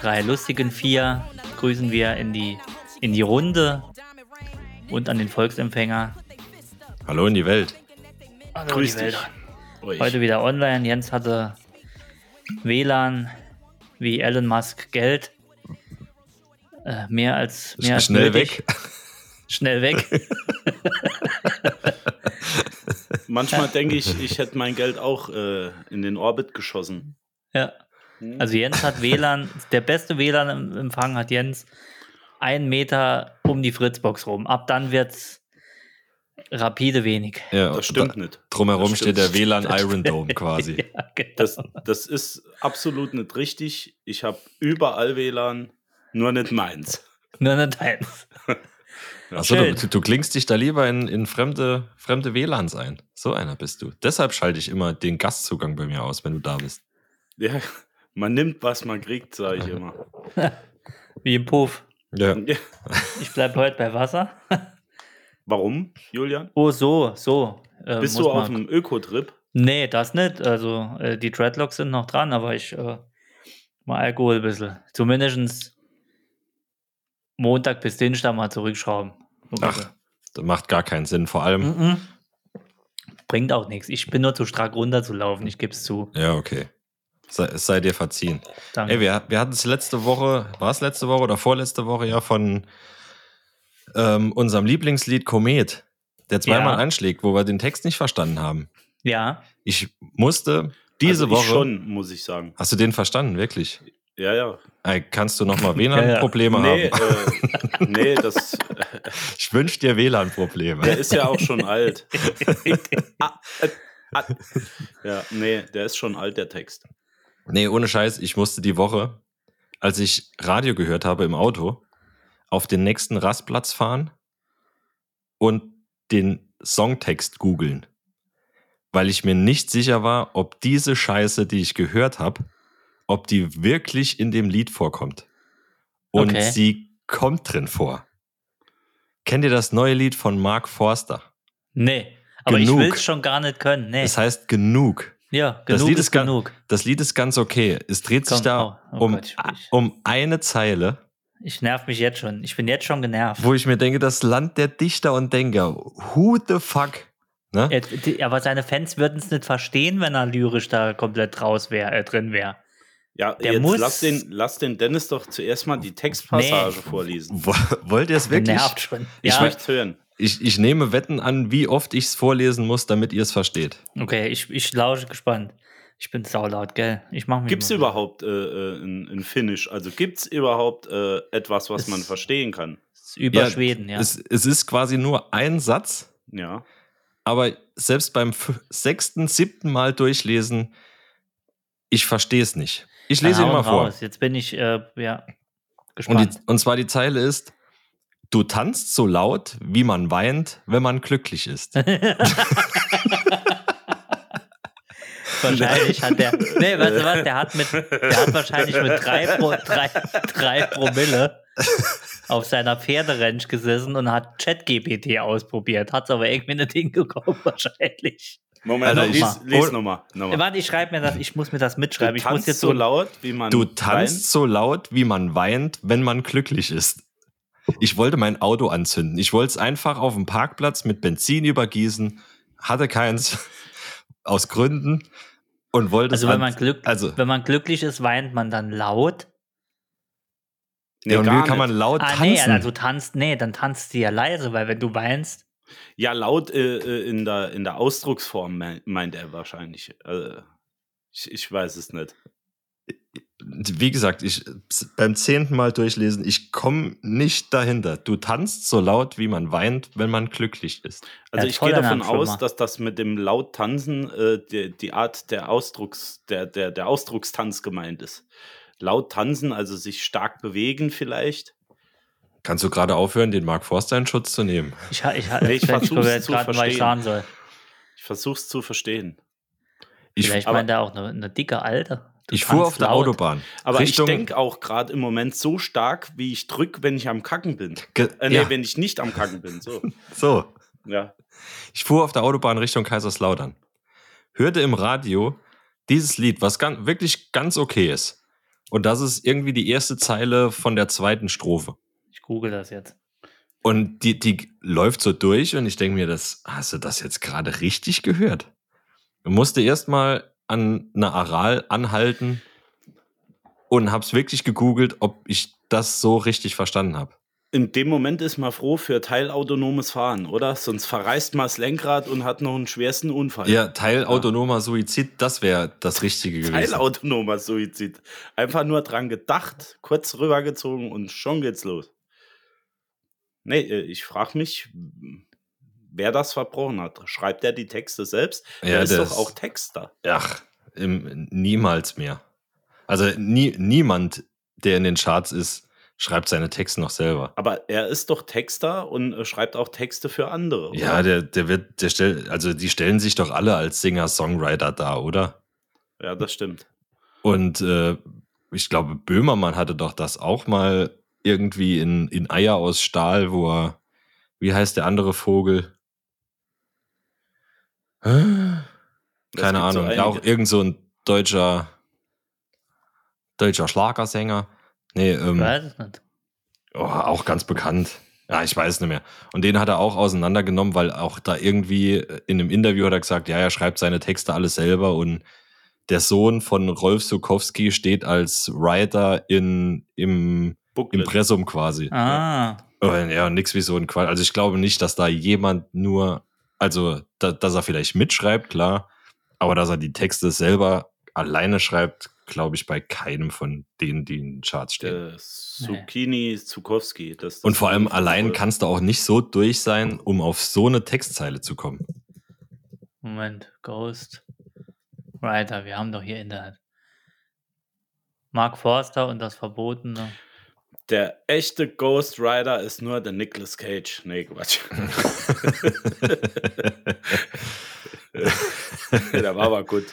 drei lustigen vier, grüßen wir in die, in die Runde und an den Volksempfänger. Hallo in die Welt. Hallo, Grüß die Welt. dich. Heute wieder online. Jens hatte WLAN wie Elon Musk Geld. Äh, mehr als mehr als Schnell nötig. weg. Schnell weg. Manchmal denke ich, ich hätte mein Geld auch äh, in den Orbit geschossen. ja. Also Jens hat WLAN, der beste WLAN-Empfang hat Jens einen Meter um die Fritzbox rum. Ab dann wird's rapide wenig. Ja, Das stimmt da- nicht. Drumherum Das steht stimmt. der WLAN Iron Dome quasi. Ja, genau. Das, das ist absolut nicht richtig. Ich habe überall WLAN, nur nicht meins. Nur eine Teils. Achso, du, du klingst dich da lieber in, in fremde, fremde WLANs ein. So einer bist du. Deshalb schalte ich immer den Gastzugang bei mir aus, wenn du da bist. Ja, man nimmt, was man kriegt, sage ich immer. Wie im Puff. Ja. Ich bleib heute bei Wasser. Warum, Julian? Oh, so, so. Äh, Bist du auf einem Ökotrip? Nee, das nicht. Also, äh, die Dreadlocks sind noch dran, aber ich äh, mal Alkohol ein bisschen. Zumindest Montag bis Dienstag mal zurückschrauben. Ach, das macht gar keinen Sinn. Vor allem, Mhm. Bringt auch nichts. Ich bin nur zu stark runterzulaufen, ich gebe es zu. ja, okay. Sei, es sei dir verziehen. Danke. Ey, wir, wir hatten es letzte Woche, war es letzte Woche oder vorletzte Woche ja von ähm, unserem Lieblingslied Komet, der zweimal Ja. einschlägt, wo wir den Text nicht verstanden haben. ja, Ich musste diese also Woche. Ich schon, muss ich sagen. Hast du den verstanden, wirklich? Ja, ja. Ey, kannst du nochmal Ja, ja. WLAN-Probleme Nee, haben? äh, nee das, Ich wünsche dir WLAN-Probleme. der ist ja auch schon alt. ah, äh, ah. Ja, nee, der ist schon alt, der Text. Nee, ohne Scheiß, ich musste die Woche, als ich Radio gehört habe im Auto, auf den nächsten Rastplatz fahren und den Songtext googeln. Weil ich mir nicht sicher war, ob diese Scheiße, die ich gehört habe, ob die wirklich in dem Lied vorkommt. Und Okay. sie kommt drin vor. Kennt ihr das neue Lied von Mark Forster? nee. Aber Genug. ich will es schon gar nicht können. Nee. Es heißt Genug. Ja, das Lied ist ist ga- genug. Das Lied ist ganz okay. Es dreht sich Komm, da oh, oh um, Gott, um eine Zeile, Ich nerv mich jetzt schon. Ich bin jetzt schon genervt. wo ich mir denke, das Land der Dichter und Denker. Who the fuck? Ne? Er, die, aber seine Fans würden es nicht verstehen, wenn er lyrisch da komplett raus wär, äh, drin wäre. Ja, Der jetzt muss- lass den, lass den Dennis doch zuerst mal die Textpassage Nee. vorlesen. Wo- Wollt ihr es wirklich? Nervt schon. Ich Ja, möchte hören. Ich, ich nehme Wetten an, wie oft ich es vorlesen muss, damit ihr es versteht. okay, ich, ich lausche gespannt. Ich bin saulaut, gell? Ich mach mich Gibt es mal- überhaupt äh, äh, ein, ein Finish? Also gibt es überhaupt äh, etwas, was Es- man verstehen kann? Über Schweden, ja. Es, es ist quasi nur ein Satz, Ja. aber selbst beim sechsten, siebten Mal durchlesen, ich verstehe es nicht. Ich lese ihn mal hauen vor. raus. Jetzt bin ich, äh, ja, Und, gespannt. die, und zwar die Zeile ist, du tanzt so laut, wie man weint, wenn man glücklich ist. wahrscheinlich hat der, nee, weißt du was, der hat mit, der hat wahrscheinlich mit drei, Pro, drei, drei Promille auf seiner Pferderanch gesessen und hat ChatGPT ausprobiert. Hat es aber irgendwie nicht hingekommen, wahrscheinlich. Moment, Alter, lies, ich- lies Oh. nochmal. Warte, ich schreibe mir das, ich muss mir das Du mitschreiben. Ich muss tanzt jetzt so so laut, wie man Du tanzt so laut, wie man weint, wenn man glücklich ist. Ich wollte mein Auto anzünden. Ich wollte es einfach auf dem Parkplatz mit Benzin übergießen, hatte keins aus Gründen und wollte Also es wenn an- man, glück, also wenn man glücklich ist, weint man dann laut. Nee, ja, und gar wie kann man laut Ah, tanzen? nee, also tanzt, nee, dann tanzt sie ja leise, weil wenn du weinst, Ja, laut äh, äh, in, der, in der Ausdrucksform me- meint er wahrscheinlich. Äh, ich, ich weiß es nicht. Wie gesagt, ich beim zehnten Mal durchlesen, ich komme nicht dahinter. Du tanzt so laut, wie man weint, wenn man glücklich ist. Also Ja, ich gehe davon aus, dass das mit dem laut tanzen äh, die, die Art der Ausdrucks, der, der, der Ausdruckstanz gemeint ist. laut tanzen, also sich stark bewegen vielleicht. Kannst du gerade aufhören, den Mark Forster in Schutz zu nehmen? Ich, ich, Nee, ich ich versuch's probiere jetzt zu gerade, was ich verstehen. sagen soll. Ich versuche es zu verstehen. Ich, Vielleicht meint er auch eine, eine dicke Alte. Du ich fuhr auf der laut. Autobahn. Aber Richtung, ich denke auch gerade im Moment so stark, wie ich drück, wenn ich am Kacken bin. Ge- Äh, nee, ja. wenn ich nicht am Kacken bin. So. So, Ja. ich fuhr auf der Autobahn Richtung Kaiserslautern. Hörte im Radio dieses Lied, was ganz, wirklich ganz okay ist. Und das ist irgendwie die erste Zeile von der zweiten Strophe. Ich google das jetzt. Und die, die läuft so durch und ich denke mir, das, hast du das jetzt gerade richtig gehört? Ich musste erstmal an einer Aral anhalten und hab's wirklich gegoogelt, ob ich das so richtig verstanden habe. In dem Moment ist man froh für teilautonomes Fahren, oder? Sonst verreißt man das Lenkrad und hat noch einen schwersten Unfall. Ja, teilautonomer Suizid, das wäre das Richtige gewesen. Teilautonomer Suizid. Einfach nur dran gedacht, kurz rübergezogen und schon geht's los. Nee, äh, ich frage mich, wer das verbrochen hat. Schreibt er die Texte selbst? Ja, er ist doch auch Texter. Ach, im, niemals mehr. Also nie, niemand, der in den Charts ist, schreibt seine Texte noch selber. Aber er ist doch Texter und äh, schreibt auch Texte für andere. oder? Ja, der, der wird, der stellt, also die stellen sich doch alle als Singer-Songwriter da, oder? ja, das stimmt. Und äh, ich glaube, Böhmermann hatte doch das auch mal irgendwie in, in Eier aus Stahl, wo er, wie heißt der andere Vogel? Keine so Ahnung. ja, auch irgend so ein deutscher, deutscher Schlagersänger. Nee, Ich ähm, weiß es nicht. oh, auch ganz bekannt. Ja, ich weiß nicht mehr. Und den hat er auch auseinandergenommen, weil auch da irgendwie in einem Interview hat er gesagt, ja, er schreibt seine Texte alles selber und der Sohn von Rolf Sukowski steht als Writer in, im Booklet. Impressum quasi. Ah, Oh, Ja, nix wie so ein Quatsch. Also ich glaube nicht, dass da jemand nur, also da, dass er vielleicht mitschreibt, klar, aber dass er die Texte selber alleine schreibt, glaube ich bei keinem von denen, die in den Charts stehen. Der Zucchini Zukowski. Das, das Und vor allem allein kannst du auch nicht so durch sein, um auf so eine Textzeile zu kommen. Moment. Ghost. Writer, wir haben doch hier Internet. Mark Forster und das Verbotene. Der echte Ghost Rider ist nur der Nicolas Cage. Nee, Quatsch. der war aber gut.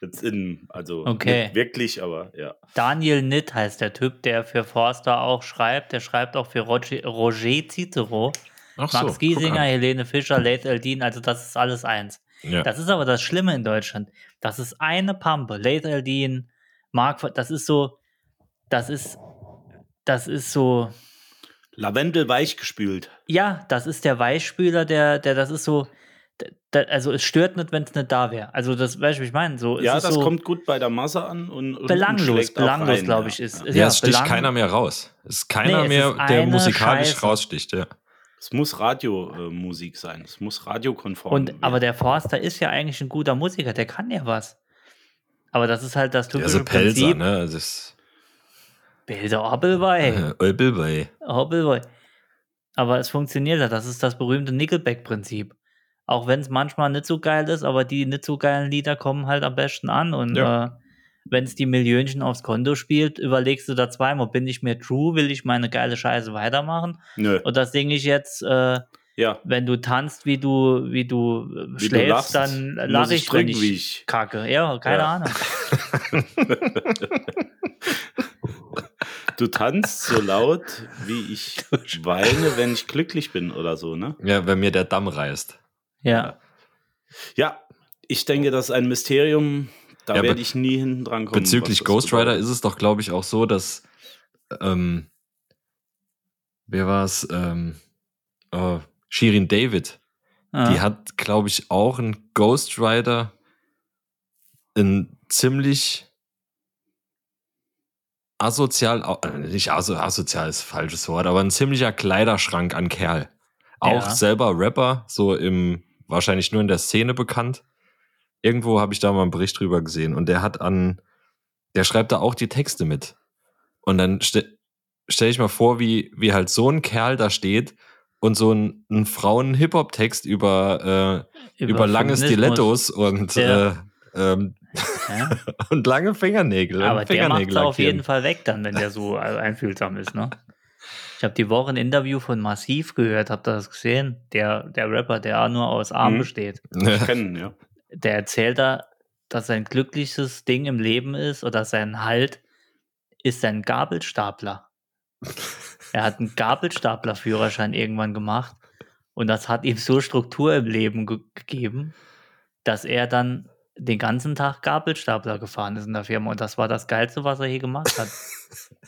Jetzt in, also Okay. nicht wirklich, aber ja. Daniel Nitt heißt der Typ, der für Forster auch schreibt. Der schreibt auch für Roger, Roger Cicero, Ach Max guck Giesinger. Helene Fischer, Late Eldin. Also das ist alles eins. Ja. Das ist aber das Schlimme in Deutschland. Das ist eine Pampe. Late Eldin, Mark, das ist so, das ist, das ist so, Lavendel weichgespült. ja, das ist der Weichspüler, der, der, das ist so, da, also es stört nicht, wenn es nicht da wäre. Also das, weißt du, wie ich meine? So, Ja, ist das so kommt gut bei der Masse an und, und belanglos, belanglos, glaube ja. ich, ist. Ja. Ja, es sticht keiner mehr raus. Es ist keiner Nee, es mehr, ist der musikalisch Scheiße. raussticht. Ja. Es muss Radiomusik sein. Es muss radiokonform Und, werden. aber der Forster ist ja eigentlich ein guter Musiker, der kann ja was. Aber das ist halt das typische ist ein Pelzer, Prinzip. ne? Das ist Bilder Hoppelwei. äh, Ölbilbei. Hoppelwei. Aber es funktioniert ja. Das ist das berühmte Nickelback-Prinzip. Auch wenn es manchmal nicht so geil ist, aber die nicht so geilen Lieder kommen halt am besten an. Und Ja. äh, wenn es die Millionchen aufs Konto spielt, überlegst du da zweimal, bin ich mir true, will ich meine geile Scheiße weitermachen? Nö. Und das singe ich jetzt, äh, Ja. wenn du tanzt, wie du, wie du äh, Wie du schläfst, lachst, dann lache ich ich, wenn ich ich- kacke. Ja, keine Ja. Ahnung. Du tanzt so laut, wie ich weine, wenn ich glücklich bin oder so, ne? Ja, wenn mir der Damm reißt. Ja. Ja, ich denke, das ist ein Mysterium. Da Ja, werde ich nie hinten dran kommen. Bezüglich Ghost Rider bedeutet. ist es doch, glaube ich, auch so, dass ähm, wer war es? Ähm, oh, Shirin David. Ah. Die hat, glaube ich, auch einen Ghost Rider ein ziemlich asozial, äh, nicht aso, asozial ist falsches Wort, aber ein ziemlicher Kleiderschrank an Kerl. Auch Ja. selber Rapper, so im, wahrscheinlich nur in der Szene bekannt. Irgendwo habe ich da mal einen Bericht drüber gesehen und der hat an, der schreibt da auch die Texte mit. Und dann ste stell ich mal vor, wie, wie halt so ein Kerl da steht und so ein, ein Frauen-Hip-Hop-Text über, äh, über, lange Feminismus. Stilettos und Ja. äh, ähm, Ja? Und lange Fingernägel. Aber und der macht Fingernägel auf jeden. Fall weg dann, wenn der so einfühlsam ist, ne? Ich habe die Woche ein Interview von Massiv gehört, habt ihr das gesehen? Der, der Rapper, der nur aus Arm Mhm. besteht. Kennen, ja. Der erzählt da, dass sein glücklichstes Ding im Leben ist oder sein Halt ist sein Gabelstapler. er hat einen Gabelstaplerführerschein irgendwann gemacht und das hat ihm so Struktur im Leben ge gegeben, dass er dann den ganzen Tag Gabelstapler gefahren ist in der Firma und das war das Geilste, was er je gemacht hat.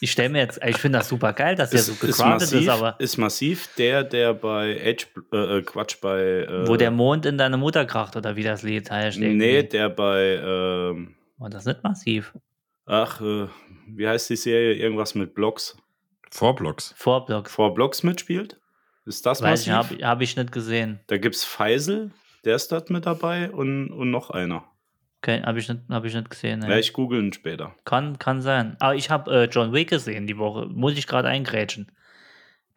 Ich stelle mir jetzt, ich finde das super geil, dass er so ist, gegroundet massiv, ist, aber ist massiv der, der bei Edge, äh, äh, Quatsch, bei. Äh, wo der Mond in deine Mutter kracht oder wie das Lied heißt. Nee, irgendwie. der bei. Ähm, War das nicht massiv? ach, äh, wie heißt die Serie? Irgendwas mit Blocks. Vorblocks. Vorblocks. Vor Blocks mitspielt? Ist das Weiß ich, massiv? habe hab ich nicht gesehen. Da gibt's Faisal, der ist dort mit dabei und, und noch einer. Okay, habe ich, nicht- hab ich nicht gesehen. ne. Werde ich googeln später. Kann, kann sein. Aber ich habe äh, John Wick gesehen die Woche. Muss ich gerade eingrätschen.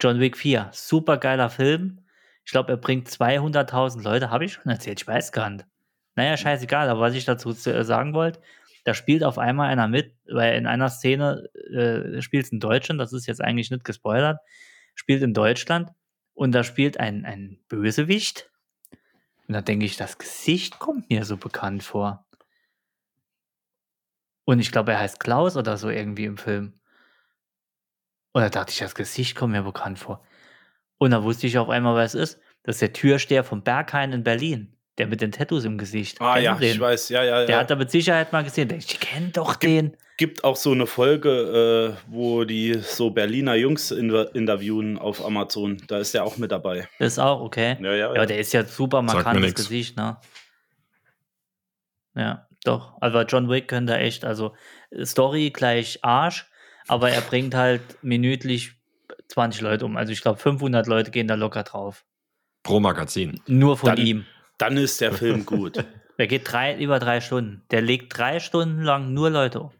John Wick 4. Super geiler Film. Ich glaube, er bringt 200.000 Leute. Habe ich schon erzählt? Ich weiß gar nicht. Naja, scheißegal. Aber was ich dazu äh, sagen wollte, da spielt auf einmal einer mit, weil in einer Szene äh, spielt es in Deutschland. Das ist jetzt eigentlich nicht gespoilert. Spielt in Deutschland. Und da spielt ein, ein Bösewicht. Und da denke ich, das Gesicht kommt mir so bekannt vor. Und ich glaube, er heißt Klaus oder so irgendwie im Film. Und da dachte ich, das Gesicht kommt mir bekannt vor. Und da wusste ich auf einmal, wer es ist. Das ist der Türsteher vom Berghain in Berlin. Der mit den Tattoos im Gesicht. Ah ja, den? ich weiß, ja, ja, Der ja. hat da mit Sicherheit mal gesehen. Der- Ich kenne doch den. Gibt auch so eine Folge, äh, wo die so Berliner Jungs inter interviewen auf Amazon. Da ist der auch mit dabei. Das ist auch okay. Ja, ja, Ja, ja. der ist ja super markantes. Gesicht, ne? Ja, doch. Also John Wick könnte echt, also Story gleich Arsch, aber er bringt halt minütlich 20 Leute um. Also ich glaube 500 Leute gehen da locker drauf. Pro Magazin. Nur von Dann- ihm. Dann ist der Film gut. Der geht drei, über drei Stunden. Der legt drei Stunden lang nur Leute um.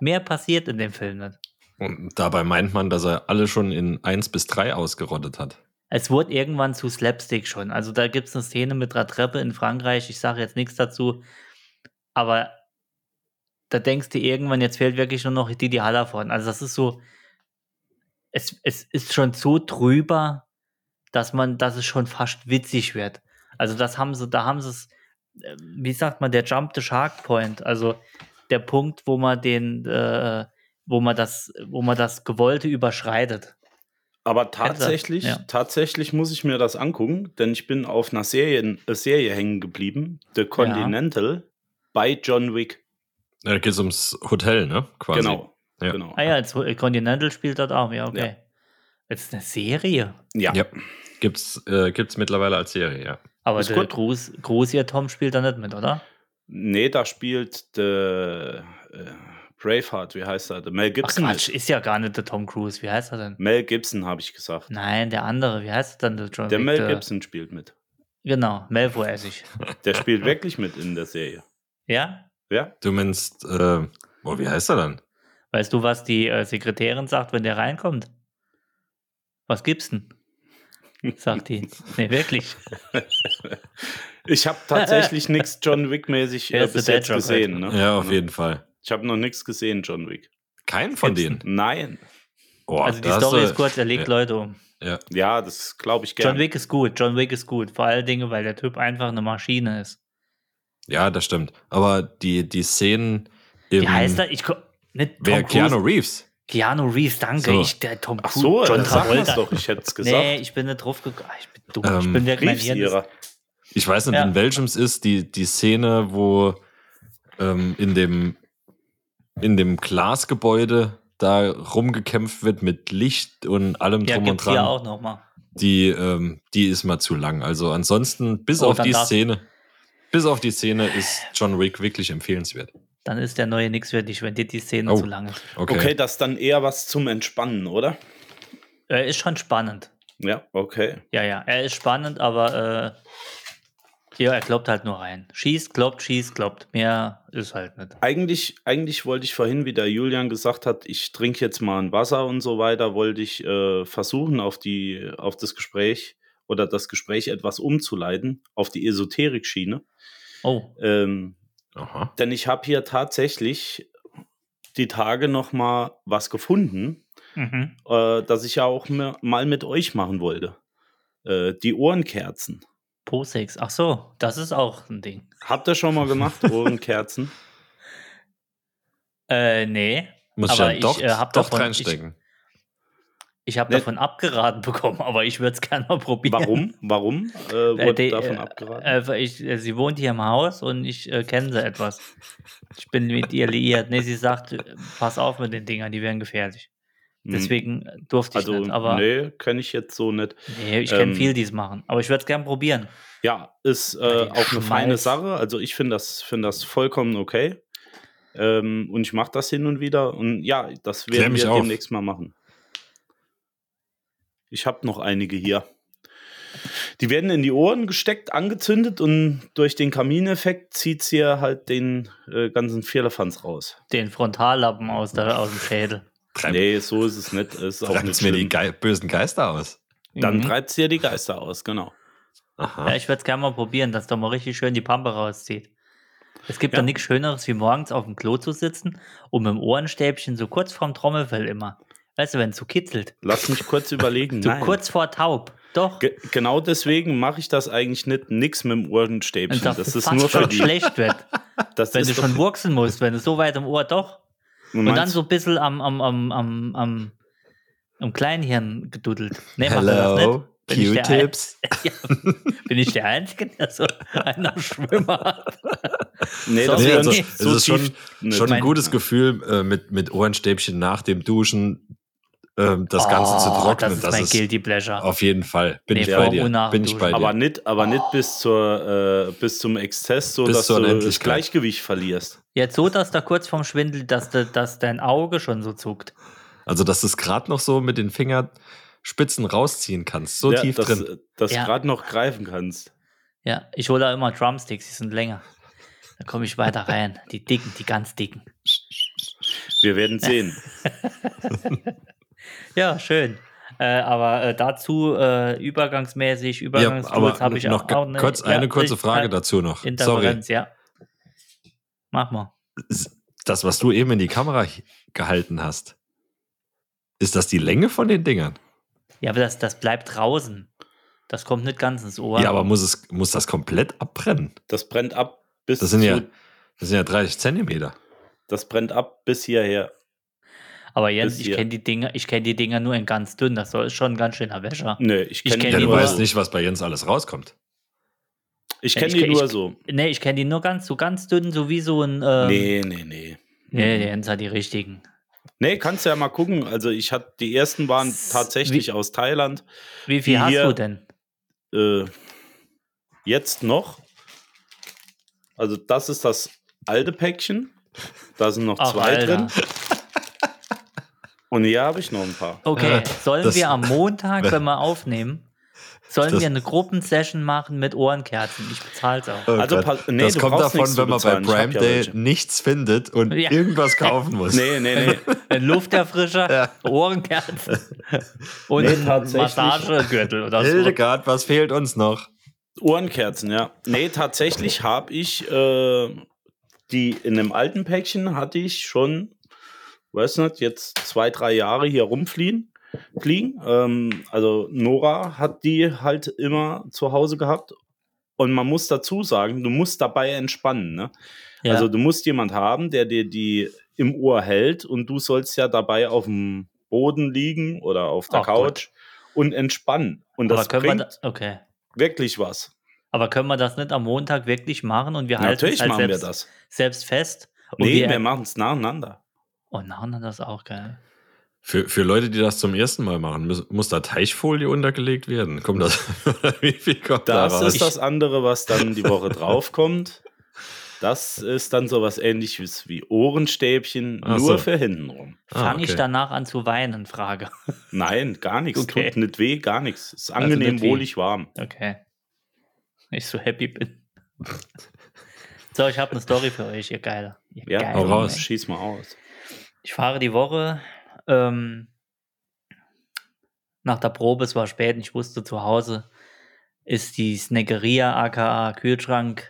Mehr passiert in dem Film nicht. Und dabei meint man, dass er alle schon in 1 bis 3 ausgerottet hat. Es wurde irgendwann zu Slapstick schon. Also da gibt es eine Szene mit einer Treppe in Frankreich. Ich sage jetzt nichts dazu. Aber da denkst du irgendwann, jetzt fehlt wirklich nur noch Didi Hallervorden. Also das ist so, es, es ist schon so drüber, dass man, dass es schon fast witzig wird. Also das haben sie, da haben sie es, äh, wie sagt man, der Jump the Shark Point. Also der Punkt, wo man den, äh, wo man das, wo man das Gewollte überschreitet. Aber tatsächlich, Ja. tatsächlich muss ich mir das angucken, denn ich bin auf einer Serie, äh, Serie hängen geblieben, The Continental, bei John Wick. Da geht es ums Hotel, ne? Quasi. Genau. Ja. genau. Ah ja, jetzt äh, Continental spielt dort auch, ja, okay. Jetzt eine Serie. Ja. Ja. Gibt's, äh, gibt's mittlerweile als Serie, ja. Aber Ist der gut. Gruß, Gruß ihr Tom spielt da nicht mit, oder? Nee, da spielt der äh, Braveheart, wie heißt er? Der Mel Ach Gibson. Quatsch, mit. ist ja gar nicht der Tom Cruise. Wie heißt er denn? Mel Gibson, habe ich gesagt. Nein, der andere. Wie heißt er denn? Der, John Der Mel Gibson spielt mit. Genau, Melvo-Essig. Der spielt wirklich mit in der Serie. Ja? Ja? Du meinst, äh, oh, wie heißt er dann? Weißt du, was die äh, Sekretärin sagt, wenn der reinkommt? Was gibt's denn? Sagt die. Nee, wirklich. Ich habe tatsächlich nichts John Wick-mäßig äh, ist bis jetzt gesehen. Ne? Ja, auf jeden Fall. Ich habe noch nichts gesehen, John Wick. Keinen von denen. Nein. Oh, Also die Story du- ist kurz, er legt ja, Leute um. Ja. Ja, das glaube ich John gerne. Wick ist gut, John Wick ist gut. Vor allen Dingen, weil der Typ einfach eine Maschine ist. Ja, das stimmt. Aber die, die Szenen im. Wie heißt er? Ich nicht Tom Wer? Cruise. Keanu Reeves. Keanu Reeves, danke. So. Ich, der Tom Ach Cruise, so, John Travolta. doch, ich hätte es gesagt. Nee, ich bin nicht drauf gekommen. Ich bin dumm. ich Ähm, bin wirklich mein Reeves. Ich weiß nicht, Ja. in welchem es ist, die, die Szene, wo ähm, in dem in dem Glasgebäude da rumgekämpft wird mit Licht und allem Ja, drum und gibt's hier dran. auch nochmal. Die, ähm, die ist mal zu lang. Also ansonsten, bis Oh, auf die Szene, bis auf die Szene ist John Wick wirklich empfehlenswert. Dann ist der neue für dich, wenn dir die Szene Oh. zu lang ist. Okay. Okay. das ist dann eher was zum Entspannen, oder? Er ist schon spannend. Ja, okay. Ja, ja, er ist spannend, aber äh, ja, er kloppt halt nur rein. Schießt, kloppt, schießt, kloppt. Mehr ist halt nicht. Eigentlich, eigentlich wollte ich vorhin, wie der Julian gesagt hat, ich trinke jetzt mal ein Wasser und so weiter, wollte ich äh, versuchen, auf, die, auf das Gespräch oder das Gespräch etwas umzuleiten, auf die Esoterik-Schiene. Oh, Ähm, Aha. Denn ich habe hier tatsächlich die Tage noch mal was gefunden, Mhm. äh, das ich ja auch mal mit euch machen wollte. Äh, die Ohrenkerzen. Posex. Ach so, das ist auch ein Ding. Habt ihr schon mal gemacht, Ohrenkerzen? Äh, nee. Muss Aber ja doch, ich, äh, hab doch davon- reinstecken. Ich habe Ne- davon abgeraten bekommen, aber ich würde es gerne mal probieren. Warum? Warum äh, Äh, wurde die, davon äh, abgeraten? äh, ich, äh, sie wohnt hier im Haus und ich äh, kenne sie etwas. Ich bin mit ihr liiert. Nee, sie sagt, äh, pass auf mit den Dingern, die wären gefährlich. Hm. Deswegen äh, durfte ich also, nicht. Aber nee, kenne ich jetzt so nicht. nee, ich kenne ähm, viel, die es machen. Aber ich würde es gerne probieren. Ja, ist äh, auch eine feine. Sache. Also ich finde das, find das vollkommen okay. Ähm, und ich mache das hin und wieder. Und ja, das werden wir auf. demnächst mal machen. Ich habe noch einige hier. Die werden in die Ohren gesteckt, angezündet und durch den Kamineffekt zieht sie halt den äh, ganzen Firlefanz raus. Den Frontallappen aus, der, aus dem Schädel. Treib, Nee, so ist es nicht. Es ist auch nicht mir die. Ge bösen Geister aus. Dann Mhm. treibt sie ja die Geister aus, genau. Aha. Ja, ich würde es gerne mal probieren, dass da mal richtig schön die Pampe rauszieht. Es gibt Ja. doch nichts Schöneres, wie morgens auf dem Klo zu sitzen und mit dem Ohrenstäbchen so kurz vorm Trommelfell immer. Weißt du, wenn es so kitzelt. Lass mich kurz überlegen. So Nein. kurz vor taub. Doch. Ge genau deswegen mache ich das eigentlich nicht nix mit dem Ohrenstäbchen. Das es ist fast nur für schon die. schlecht wird, Das wenn du schon wurzeln musst, wenn du so weit im Ohr doch. Und dann so ein bisschen am, am, am, am, am, am Kleinhirn geduddelt. Nee, macht er das nicht? Hello, Bin ich der Ein- Q-Tips. Ja, bin ich der Einzige, der so einen Schwimmer hat? Nee, So, das Nee, ist also, nicht es so ist schon, schon ein gutes Gefühl, äh, mit, mit Ohrenstäbchen nach dem Duschen ähm, das Ganze zu Oh, trocknen. Das ist mein Guilty Pleasure. auf jeden Fall. Bin Nee, ich bei dir. Bin ich bei dir. aber nicht, aber nicht bis zur äh, bis zum Exzess, so Bis dass du das. Gleichgewicht verlierst. Jetzt so, dass da kurz vorm Schwindel, dass, de, dass dein Auge schon so zuckt. also, dass du es gerade noch so mit den Fingerspitzen rausziehen kannst. So ja, tief dass, drin. Dass Ja. du gerade noch greifen kannst. Ja, ich hole da immer Drumsticks, die sind länger. Da komme ich weiter rein. Die dicken, die ganz dicken. Wir werden sehen. Ja, schön. Äh, aber äh, dazu äh, übergangsmäßig, Ja, Übergangstools aber habe ich noch auch, auch eine, kurz eine ja, kurze Frage ja, dazu noch. Sorry. Interferenz, ja. Mach mal. Das, was du eben in die Kamera gehalten hast, ist das die Länge von den Dingern? Ja, aber das, das bleibt draußen. Das kommt nicht ganz ins Ohr. Ja, aber muss, es, muss das komplett abbrennen? Das brennt ab bis Das sind ja, das sind ja 30 Zentimeter. das brennt ab bis hierher. Aber Jens, ich kenne die Dinger, ich kenne die Dinger nur in ganz dünn. Das soll- ist schon ein ganz schöner Wäscher. Nö, ich kenne kenn Ja, die du nur- weißt nicht, was bei Jens alles rauskommt. Ich Ja, kenne ich die kenn- nur ich- so. Nee, ich kenne die nur ganz, so ganz dünn, so wie so ein. Ähm, Nee, nee, nee. Nee, der Jens hat die richtigen. Nee, kannst du ja mal gucken. Also ich hatte die ersten waren tatsächlich wie- aus Thailand. Wie viel hast hier- du denn? Äh, jetzt noch. Also das ist das alte Päckchen. Da sind noch Ach, zwei Alter. drin. Und hier habe ich noch ein paar. Okay, Äh, sollen das- wir am Montag, wenn wir aufnehmen, sollen Das- wir eine Gruppensession machen mit Ohrenkerzen? Ich bezahl's auch. Oh Also nee, das du kommt davon, wenn man bei Prime ja Day welche. nichts findet und Ja. irgendwas kaufen muss. Nee, nee, nee. Ein Lufterfrischer, Ja. Ohrenkerzen und Nee. Massagegürtel oder so. Hildegard, was fehlt uns noch? Ohrenkerzen, ja. Nee, tatsächlich habe ich äh, die in dem alten Päckchen hatte ich schon, weiß nicht, jetzt zwei, drei Jahre hier rumfliegen. Fliegen. Ähm, also Nora hat die halt immer zu Hause gehabt. Und man muss dazu sagen, du musst dabei entspannen. Ne? Ja. Also du musst jemand haben, der dir die im Ohr hält und du sollst ja dabei auf dem Boden liegen oder auf der Ach Couch und entspannen. Und aber das können wir bringt da, okay. wirklich was. Aber können wir das nicht am Montag wirklich machen und wir halten Natürlich es halt machen selbst, wir das. selbst fest? Und Nee, wir, wir machen es nacheinander. Oh, nein, das ist auch geil. Für, für Leute, die das zum ersten Mal machen, muss, muss da Teichfolie untergelegt werden? Kommt das? Wie viel kommt da Das raus? ist das andere, was dann die Woche drauf kommt. Das ist dann sowas ähnliches wie Ohrenstäbchen, Ach nur so. für hintenrum. Ah, Fange ich okay. danach an zu weinen? Frage. Nein, gar nichts. Okay. Tut nicht weh, gar nichts. Ist Also angenehm, weh. wohlig warm. Okay. Ich so happy bin. So, ich habe eine Story für euch, ihr Geiler. Ihr Ja, Geilen, hau raus. Schieß mal aus. Ich fahre die Woche ähm, nach der Probe, es war spät, und ich wusste zu Hause, ist die Snackeria aka Kühlschrank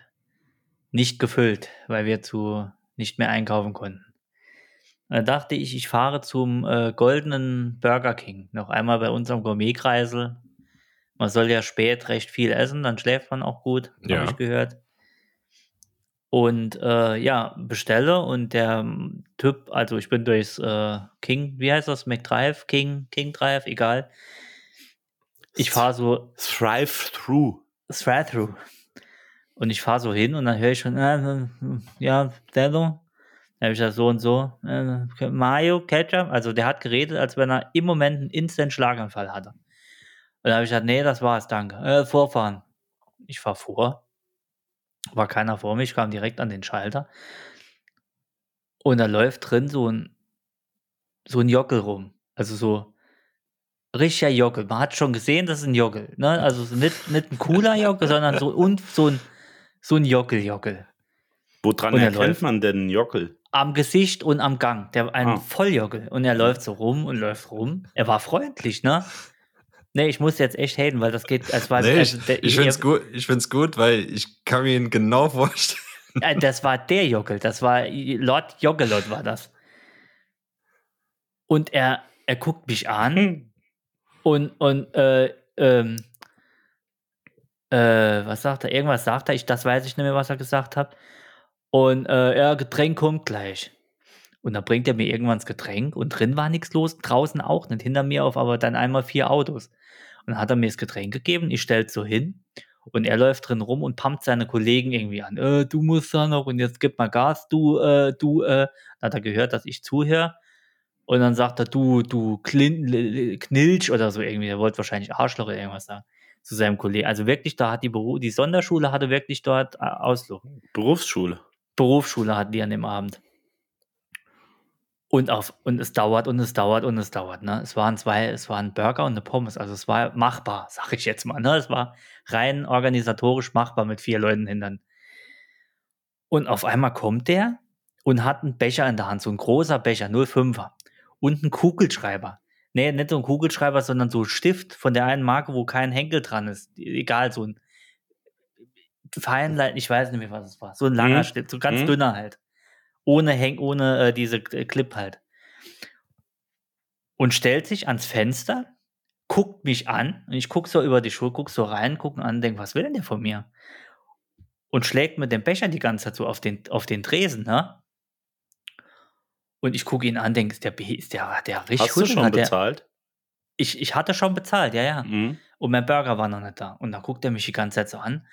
nicht gefüllt, weil wir zu nicht mehr einkaufen konnten. Da dachte ich, ich fahre zum äh, goldenen Burger King. Noch einmal bei unserem Gourmetkreisel. Man soll ja spät recht viel essen, dann schläft man auch gut, habe Ja. ich gehört. Und äh, ja, bestelle und der ähm, Typ, also ich bin durchs äh, King, wie heißt das, McDrive, King, King Drive, egal. Ich fahre so Thrive Through. Through. Und ich fahre so hin und dann höre ich schon, äh, ja, Dello. Dann habe ich das so und so. Äh, Mayo, Ketchup. Also der hat geredet, als wenn er im Moment einen Instant-Schlaganfall hatte. Und dann habe ich gesagt, nee, das war's, danke. Äh, vorfahren. Ich fahr vor. War keiner vor mir, ich kam direkt an den Schalter. Und da läuft drin so ein, so ein Jockel rum. Also so richtiger Jockel. Man hat schon gesehen, das ist ein Jockel. Ne? Also so nicht, nicht ein cooler Jockel, sondern so, und so ein, so ein Jockel-Jockel. Woran Und er erkennt läuft. man denn einen Jockel? Am Gesicht und am Gang. Der ein Ah. Volljockel. Und er läuft so rum und läuft rum. Er war freundlich, ne? Nee, ich muss jetzt echt haten, weil das geht. Es war, Nee, also ich, der, ich finde es gut, ich find's gut, weil ich kann mir ihn genau vorstellen. Äh, Das war der Jockel, das war Lord Jockelot war das. Und er, er guckt mich an und, und äh, ähm, äh, was sagt er? Irgendwas sagt er, ich, das weiß ich nicht mehr, was er gesagt hat. Und äh, ja, Getränk kommt gleich. Und dann bringt er mir irgendwann das Getränk und drin war nichts los, draußen auch nicht, hinter mir auf aber dann einmal vier Autos. Und dann hat er mir das Getränk gegeben, ich stell's so hin und er läuft drin rum und pumpt seine Kollegen irgendwie an. Äh, du musst da noch und jetzt gib mal Gas, du, äh, du, äh. Dann hat er gehört, dass ich zuhöre. Und dann sagt er, du, du Klin Knilch oder so irgendwie. Er wollte wahrscheinlich Arschloch oder irgendwas sagen zu seinem Kollegen. Also wirklich, da hat die Beru die Sonderschule hatte wirklich dort äh, Ausflug. Berufsschule. Berufsschule hatten die an dem Abend. Und, auf, und es dauert und es dauert und es dauert. Ne? Es waren zwei, es waren Burger und eine Pommes. Also es war machbar, sag ich jetzt mal. Ne? Es war rein organisatorisch machbar mit vier Leuten hindern. Und auf einmal kommt der und hat einen Becher in der Hand, so ein großer Becher, 05er. Und einen Kugelschreiber. Nee, nicht so ein Kugelschreiber, sondern so ein Stift von der einen Marke, wo kein Henkel dran ist. Egal, so ein Feinlein, ich weiß nicht mehr, was es war. So ein langer Mhm. Stift, so ganz Mhm. dünner halt. Ohne Henk, ohne äh, diese Clip halt. Und stellt sich ans Fenster, guckt mich an und ich guck so über die Schuhe, guck so rein, guck ihn an, denk, was will denn der von mir? Und schlägt mit dem Becher die ganze Zeit so auf den, auf den Tresen, ne? Und ich gucke ihn an, denke, ist der, ist der, hat der richtig Hast du schon Hat der- bezahlt? Ich, ich hatte schon bezahlt, ja, ja. Mhm. Und mein Burger war noch nicht da. Und dann guckt er mich die ganze Zeit so an.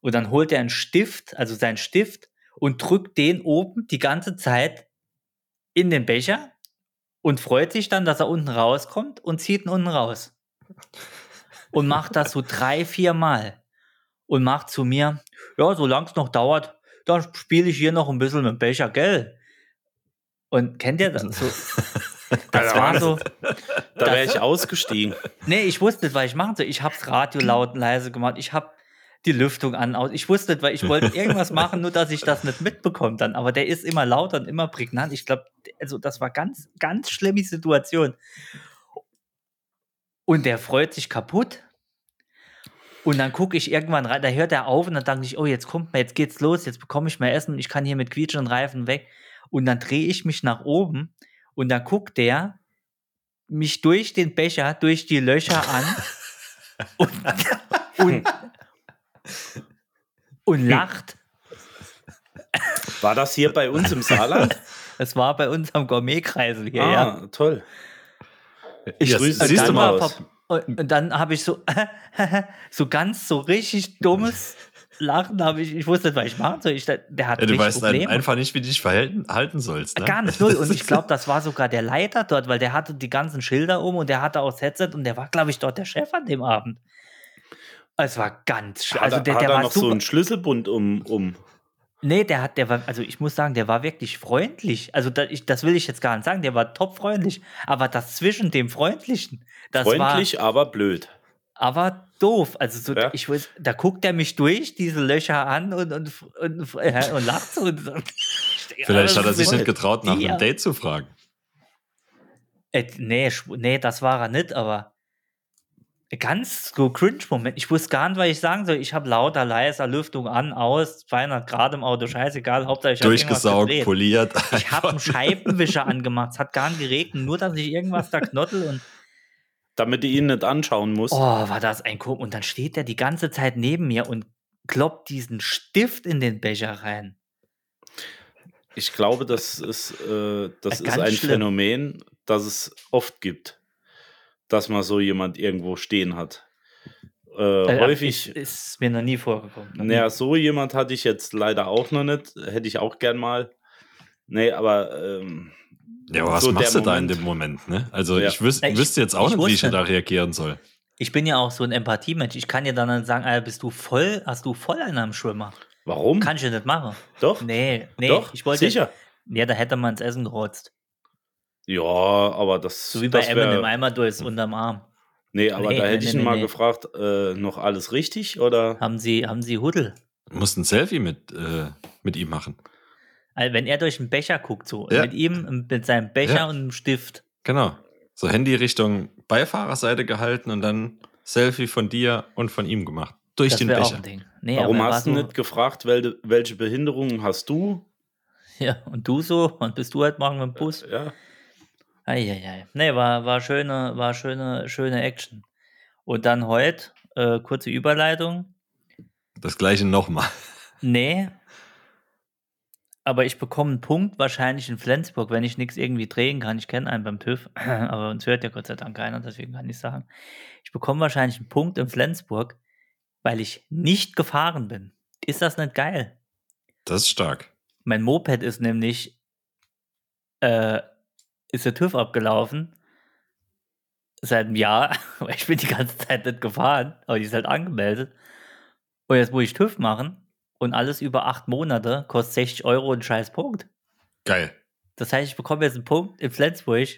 Und dann holt er einen Stift, also seinen Stift, und drückt den oben die ganze Zeit in den Becher und freut sich dann, dass er unten rauskommt und zieht ihn unten raus. Und macht das so drei, vier Mal. Und macht zu mir, ja, solange es noch dauert, dann spiele ich hier noch ein bisschen mit dem Becher, gell? Und kennt ihr das? So, das war so. Da wäre Das- ich ausgestiegen. Nee, ich wusste nicht, was ich machen soll. Ich hab's Radio laut und leise gemacht. Ich hab die Lüftung an. Aus. Ich wusste nicht, weil ich wollte irgendwas machen, nur dass ich das nicht mitbekomme dann. Aber der ist immer lauter und immer prägnant. Ich glaube, also das war ganz, ganz schlimme Situation. Und der freut sich kaputt. Und dann gucke ich irgendwann rein, da hört er auf und dann dachte ich, oh, jetzt kommt mir, jetzt geht's los, jetzt bekomme ich mehr Essen und ich kann hier mit quietschenden Reifen weg. Und dann drehe ich mich nach oben und dann guckt der mich durch den Becher, durch die Löcher an und, und, und lacht. War das hier bei uns im Saarland? Das war bei uns am Gourmetkreisel hier, ah, ja. toll. Ich grüße Und Siehst du mal. Pap- Und, und dann habe ich so, so ganz so richtig dummes Lachen, habe ich, ich wusste nicht, was ich machen soll. Ich, der hat Ja, du richtig weißt dann Probleme. einfach nicht, wie du dich verhalten halten sollst. Ne? Gar nicht null. Und ich glaube, das war sogar der Leiter dort, weil der hatte die ganzen Schilder um und der hatte auch das Headset und der war, glaube ich, dort der Chef an dem Abend. Es war ganz schlimm. Hat, Also er- der, hat der er war noch super. so einen Schlüsselbund um, um. Nee, der hat, der war, also ich muss sagen, der war wirklich freundlich. Also da, ich, das will ich jetzt gar nicht sagen, der war top freundlich. Aber das zwischen dem Freundlichen, das freundlich, aber blöd. war aber doof. Also so, Ja. ich weiß, da guckt er mich durch, diese Löcher an und, und, und, und lacht so. Vielleicht hat er sich nicht getraut, nach einem Date zu fragen. Äh, nee, nee, das war er nicht, aber ganz so Cringe-Moment. Ich wusste gar nicht, was ich sagen soll. Ich habe lauter, leiser, Lüftung an, aus, 200 Grad im Auto, scheißegal. Hauptsache ich habe irgendwas Durchgesaugt, poliert. Ich habe einen Scheibenwischer angemacht. Es hat gar nicht geregnet, nur dass ich irgendwas da knottel und Damit du ihn nicht anschauen musst. oh, war das ein Kuchen. Und dann steht der die ganze Zeit neben mir und kloppt diesen Stift in den Becher rein. Ich glaube, das ist, äh, das ist ein schlimm. Phänomen, das es oft gibt, dass man so jemand irgendwo stehen hat. Äh, Äh, häufig, Ist, ist mir noch nie vorgekommen. Naja, so jemand hatte ich jetzt leider auch noch nicht. Hätte ich auch gern mal. Nee, aber ähm, Ja, aber was so machst du da in dem Moment, ne? Also Ja. ich, wüs Ich- wüsste jetzt auch ich nicht, wie ich da reagieren soll. Ich bin ja auch so ein Empathiemensch. Ich kann dir dann dann sagen, Alter, bist du voll, hast du voll einen am Schwimmer? warum? Kann ich ja nicht machen. Doch, Nee, nee, doch, ich wollte. sicher. Ja, da hätte man ins Essen gerotzt. Ja, aber das. So wie bei das wär- Eminem einmal durchs unterm Arm. Nee, aber Nee, da hätte nee, ich ihn nee, mal nee. gefragt, äh, noch alles richtig oder? Haben sie, haben sie Huddel? Du musst ein Selfie mit, äh, mit ihm machen. Also wenn er durch den Becher guckt, so Ja. mit ihm, mit seinem Becher Ja. und einem Stift. Genau. So Handy Richtung Beifahrerseite gehalten und dann Selfie von dir und von ihm gemacht. Durch Das den wäre auch Becher. ein Ding. Nee, Warum aber hast du so, nicht gefragt, welche, welche Behinderungen hast du? Ja, und du so? Und bist du heute Morgen mit dem Bus? Ja. Eieiei. Nee, war, war schöne, war schöne, schöne Action. Und dann heute, äh, kurze Überleitung. Das gleiche nochmal. Nee. Aber ich bekomme einen Punkt wahrscheinlich in Flensburg, wenn ich nichts irgendwie drehen kann. Ich kenne einen beim TÜV, aber uns hört ja Gott sei Dank keiner, deswegen kann ich sagen. Ich bekomme wahrscheinlich einen Punkt in Flensburg, weil ich nicht gefahren bin. Ist das nicht geil? Das ist stark. Mein Moped ist nämlich, äh, ist der TÜV abgelaufen. Seit einem Jahr, ich bin die ganze Zeit nicht gefahren, aber die ist halt angemeldet. Und jetzt muss ich TÜV machen und alles über acht Monate kostet 60 Euro und scheiß Punkt. Geil. Das heißt, ich bekomme jetzt einen Punkt in Flensburg,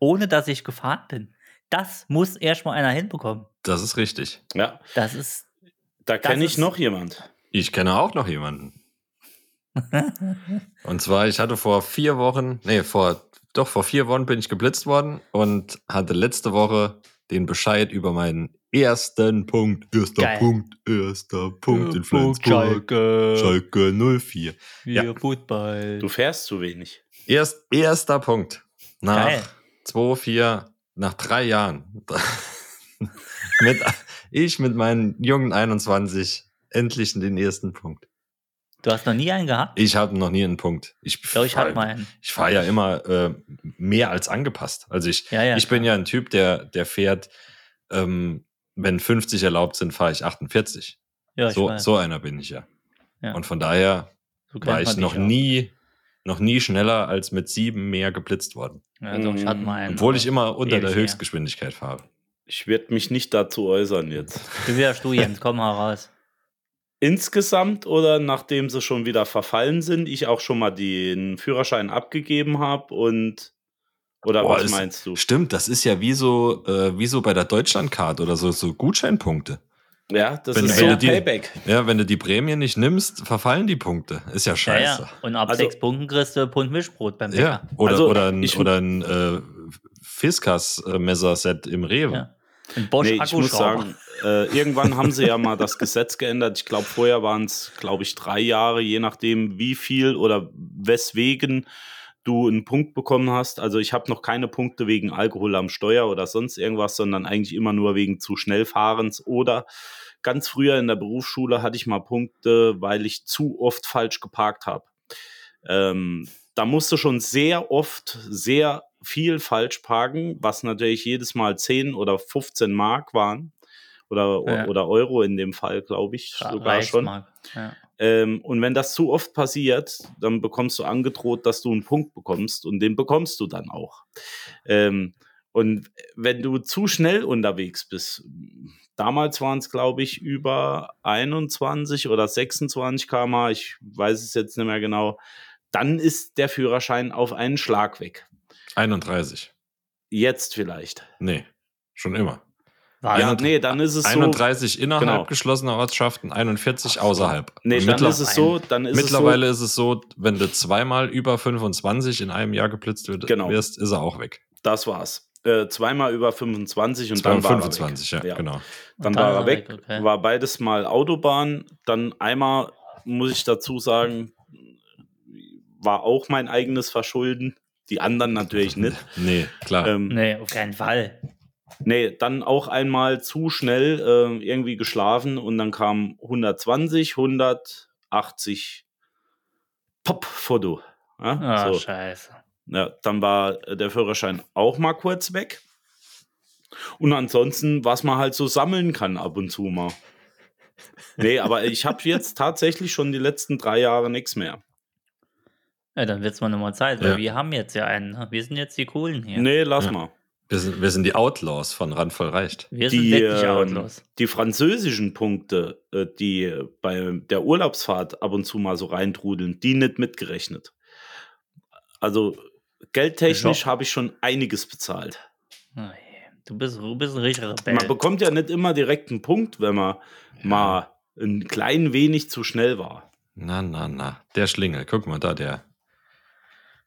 ohne dass ich gefahren bin. Das muss erstmal einer hinbekommen. Das ist richtig. Ja, Das ist, da kenne ich ist- noch jemand. Ich kenne auch noch jemanden. und zwar, ich hatte vor vier Wochen, nee, vor, doch vor vier Wochen bin ich geblitzt worden und hatte letzte Woche den Bescheid über meinen ersten Punkt. Erster Geil. Punkt, erster Punkt in Punkt, Flensburg. Schalke, Schalke 04. wir Ja. Football. Du fährst zu wenig. Erst, erster Punkt. Nach Geil. 2, 4, nach drei Jahren. mit, ich mit meinen jungen 21 endlich den ersten Punkt. Du hast noch nie einen gehabt? Ich hatte noch nie einen Punkt. Ich, Ich glaube, ich hatte mal einen. Ich fahre ja immer äh, mehr als angepasst. Also ich, Ja, ja, ich bin ja ein Typ, der, der fährt, ähm, wenn 50 erlaubt sind, fahre ich 48. Ja, ich so, weiß. so einer bin ich ja. Ja. Und von daher So war ich noch nie, noch nie schneller als mit sieben mehr geblitzt worden. Ja, doch, ich hatte mal einen. Obwohl ich immer unter der. Höchstgeschwindigkeit fahre. Ich werde mich nicht dazu äußern jetzt. Wie wärst du, Jens? Komm mal raus. Insgesamt oder nachdem sie schon wieder verfallen sind, ich auch schon mal den Führerschein abgegeben habe und oder Boah, was ist- meinst du? Stimmt, das ist ja wie so, äh, wie so bei der Deutschlandcard oder so, so Gutscheinpunkte. Ja, das Wenn- ist wenn so du die- Payback. Ja, wenn du die Prämie nicht nimmst, verfallen die Punkte. Ist ja Ja, scheiße. ja. Und ab Also- sechs Punkten kriegst du Pund Mischbrot beim Ja, Bäcker. oder, Also, oder ein, ich- oder ein äh, Fiskas-Messerset im Rewe. Ja. Ein Bosch Nee, ich muss sagen, äh, irgendwann haben sie ja mal das Gesetz geändert. Ich glaube, vorher waren es, glaube ich, drei Jahre, je nachdem, wie viel oder weswegen du einen Punkt bekommen hast. Also ich habe noch keine Punkte wegen Alkohol am Steuer oder sonst irgendwas, sondern eigentlich immer nur wegen zu schnell fahrens oder ganz früher in der Berufsschule hatte ich mal Punkte, weil ich zu oft falsch geparkt habe. Ähm, da musste schon sehr oft sehr viel falsch parken, was natürlich jedes Mal 10 oder 15 Mark waren. Oder, Ja. oder Euro in dem Fall, glaube ich, Ja, sogar schon. Ja. Ähm, und wenn das zu oft passiert, dann bekommst du angedroht, dass du einen Punkt bekommst und den bekommst du dann auch. Ähm, und wenn du zu schnell unterwegs bist, damals waren es, glaube ich, über 21 oder 26 km, ich weiß es jetzt nicht mehr genau, dann ist der Führerschein auf einen Schlag weg. 31. Jetzt vielleicht. Nee, schon immer. War Ja, Einund- nee, dann ist es so. 31 innerhalb Genau. geschlossener Ortschaften, 41 außerhalb. Nee, dann ist es so, dann ist mittlerweile es so, ist es so, wenn du zweimal über 25 in einem Jahr geblitzt wird, Genau. wirst, ist er auch weg. das war's. Äh, zweimal über 25 und Zweimal dann war 25, er weg. ja, genau. Dann Und war er weg, okay. war beides mal Autobahn. Dann einmal, muss ich dazu sagen, war auch mein eigenes Verschulden. Die anderen natürlich nicht. Nee, klar. Ähm, Nee, auf keinen Fall. Nee, dann auch einmal zu schnell äh, irgendwie geschlafen und dann kam 120, 180 Pop-Foto. Ja, Ah, so. scheiße. ja, dann war äh, der Führerschein auch mal kurz weg. Und ansonsten, was man halt so sammeln kann ab und zu mal. Nee, aber ich habe jetzt tatsächlich schon die letzten drei Jahre nichts mehr. Ja, dann wird's mal nochmal Zeit, weil Ja. wir haben jetzt ja einen. ne? Wir sind jetzt die Coolen hier. Nee, lass Ja. mal. wir, sind, wir sind die Outlaws von Randvoll reicht. Wir sind Die, wirklich ähm, Outlaws. die französischen Punkte, äh, die bei der Urlaubsfahrt ab und zu mal so reintrudeln, die nicht mitgerechnet. Also geldtechnisch Ja. habe ich schon einiges bezahlt. Oh Du bist, du bist ein richtiger Man Rebell. bekommt ja nicht immer direkt einen Punkt, wenn man mal ein klein wenig zu schnell war. Na, na, na. Der Schlingel. Guck mal da, der,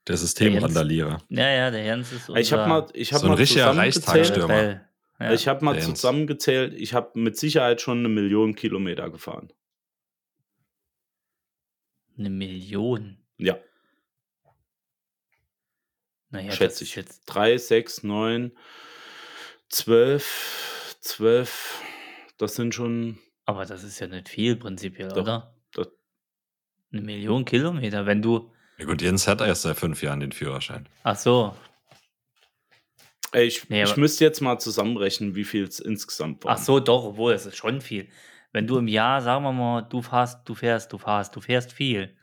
der Systemrandalierer. Ja, ja, der Jens ist unser Ich habe mal, ich hab So ein mal richtiger. Rebell. Ja. Ich habe mal Der Jens. zusammengezählt, ich habe mit Sicherheit schon eine Million Kilometer gefahren. Eine Million. Ja, Naja, schätze ich. jetzt. Drei, sechs, neun, zwölf, zwölf. Das sind schon. Aber das ist ja nicht viel prinzipiell, Doch, oder? doch. Eine Million Kilometer, wenn du. Ja gut, Jens hat erst seit fünf Jahren den Führerschein. Ach so. Ey, Ich, Nee, ich müsste jetzt mal zusammenrechnen, wie viel es insgesamt war. Ach so, doch, obwohl, es ist schon viel. Wenn du im Jahr, sagen wir mal, du fährst, du fährst, du fährst, du fährst viel.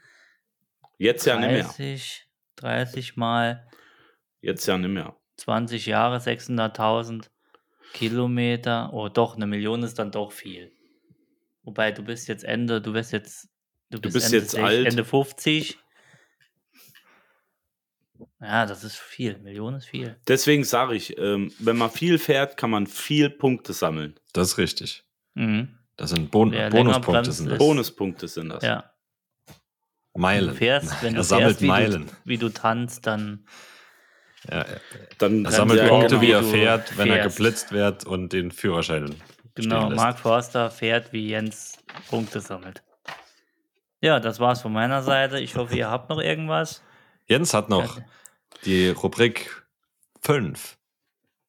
Jetzt ja nicht mehr. 30, 30 mal Jetzt ja nicht mehr. 20 Jahre, 600.000 Kilometer. Oh, doch, eine Million ist dann doch viel. Wobei, du bist jetzt Ende, du bist jetzt, du bist, bist Ende, jetzt alt. Ende 50. Ja, das ist viel. Million ist viel. Deswegen sage ich, ähm, wenn man viel fährt, kann man viel Punkte sammeln. Das ist richtig. Mhm. Das sind bon Wer Bonuspunkte. Sind das. Bonuspunkte sind das. Ja. Meilen. Du fährst, wenn er du sammelt fährst, wie Meilen. Du, wie du tanzt, dann Ja, er Dann er sammelt Punkte, genau- wie er du fährt, wenn er fährst. geblitzt wird und den Führerschein Genau. Mark Forster fährt, wie Jens Punkte sammelt. Ja, das war's von meiner Seite. Ich hoffe, ihr habt noch irgendwas. Jens hat noch die Rubrik 5.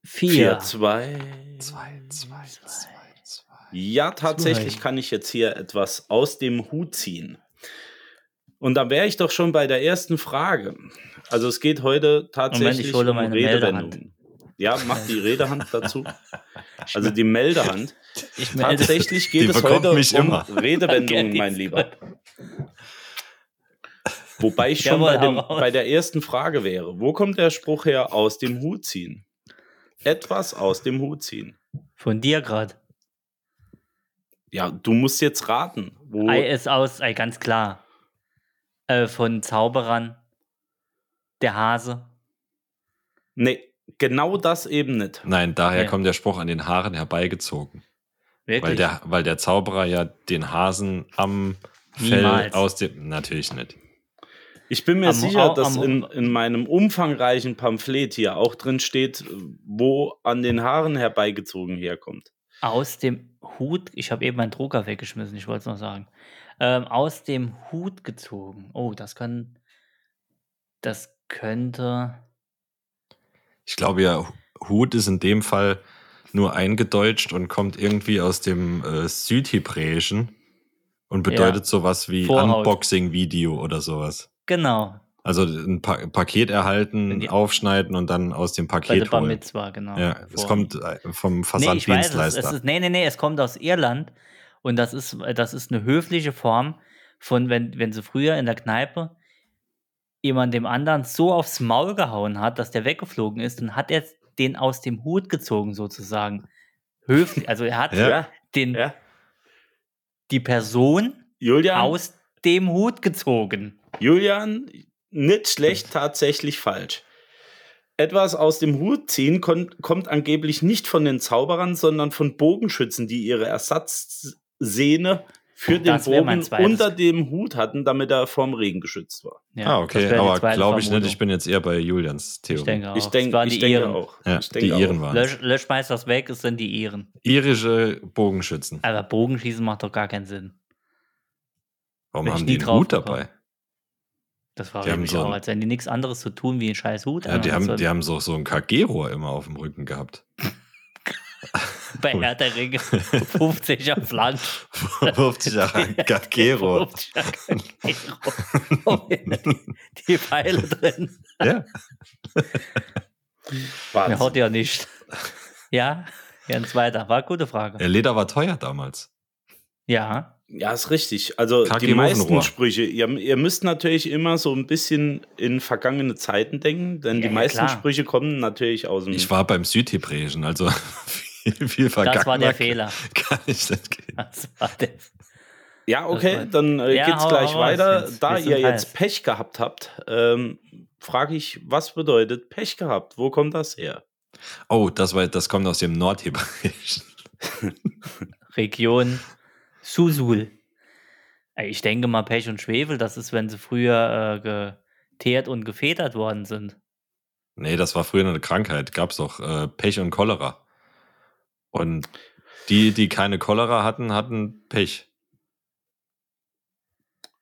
Vier. 4, 2. 2, 2, 2, 2. Ja, tatsächlich Zwei. kann ich jetzt hier etwas aus dem Hut ziehen. Und da wäre ich doch schon bei der ersten Frage. Also es geht heute tatsächlich ich hole um Redewendungen. Ja, mach die Redehand dazu. Also die Meldehand. Ich melde Tatsächlich geht Die es heute mich um immer. Redewendungen, mein Lieber. Wobei ich schon bei, dem, bei der ersten Frage wäre. Wo kommt der Spruch her? Aus dem Hut ziehen. Etwas aus dem Hut ziehen. von dir gerade. Ja, du musst jetzt raten. Wo, Ei ist aus, ei, ganz klar. Äh, von Zauberern. Der Hase. nee, genau das eben nicht. Nein, daher Ja. kommt der Spruch an den Haaren herbeigezogen. Wirklich? Weil der, weil der Zauberer ja den Hasen am Fell Niemals. aus dem. Natürlich nicht. Ich bin mir Am- sicher, dass am- in, in meinem umfangreichen Pamphlet hier auch drin steht, wo an den Haaren herbeigezogen herkommt. Aus dem Hut, ich habe eben meinen Drucker weggeschmissen, ich wollte es noch sagen. Ähm, aus dem Hut gezogen. Oh, das kann. Das könnte. Ich glaube ja, Hut ist in dem Fall nur eingedeutscht und kommt irgendwie aus dem äh, Südhebräischen und bedeutet sowas wie. Unboxing-Video oder sowas. Genau. Also ein pa Paket erhalten, die- aufschneiden und dann aus dem Bei der Paket holen. Mitzwa, genau. Ja, es Vor- kommt äh, vom Nee, weiß, Versanddienstleister. es ist, nee, nee, nee, es kommt aus Irland und das ist, das ist eine höfliche Form von, wenn, wenn sie früher in der Kneipe jemand dem anderen so aufs Maul gehauen hat, dass der weggeflogen ist, dann hat er den aus dem Hut gezogen sozusagen. Höflich, also er hat Ja. den, Ja. die Person Julian, aus dem Hut gezogen. Julian, nicht schlecht, tatsächlich falsch. Etwas aus dem Hut ziehen kommt angeblich nicht von den Zauberern, sondern von Bogenschützen, die ihre Ersatzsehne für den wär mein Bogen unter dem Hut hatten, damit er vorm Regen geschützt war. Ja, ah, okay, aber glaube ich nicht. Ich bin jetzt eher bei Julians Theorie. Ich denke auch. Ich waren ich die denke Iren. auch. Ja, ich denke die Iren auch. waren Lösch, Löschmeister das weg, es sind die Iren. Irische Bogenschützen. Aber Bogenschießen macht doch gar keinen Sinn. Warum bin haben die einen Hut gekommen. dabei? Das war Die mich so auch, als wenn die nichts anderes zu tun, wie ein scheiß Hut. Ja, die anhaben. haben, die So haben so, so ein KG-Rohr immer auf dem Rücken gehabt. bei Herr der Ringe 50er Flank. 50er KG-Rohr. 50er KG-Rohr. Die Pfeile drin. Ja. Wahnsinn. haut ja nicht. Ja, Jens weiter. War eine gute Frage. Ja, Leder war teuer damals. Ja. Ja, ist richtig. Also KG die meisten. Sprüche, ihr, ihr müsst natürlich immer so ein bisschen in vergangene Zeiten denken, denn Ja, die ja, meisten klar. Sprüche kommen natürlich aus dem. Ich war beim Südhebräischen, also viel, viel vergangener Das war der Fehler. Kann ich nicht gehen. Das war der ja, okay, war- dann äh, Ja, geht's gleich weiter. Jens. Da ihr jetzt heiß. Pech gehabt habt, ähm, frage ich, was bedeutet Pech gehabt? Wo kommt das her? Oh, das, war, das kommt aus dem Nordhebräischen. Region Susul. Ich denke mal, Pech und Schwefel, das ist, wenn sie früher äh, geteert und gefedert worden sind. Nee, das war früher eine Krankheit. Gab's doch äh, Pech und Cholera. Und die, die keine Cholera hatten, hatten Pech.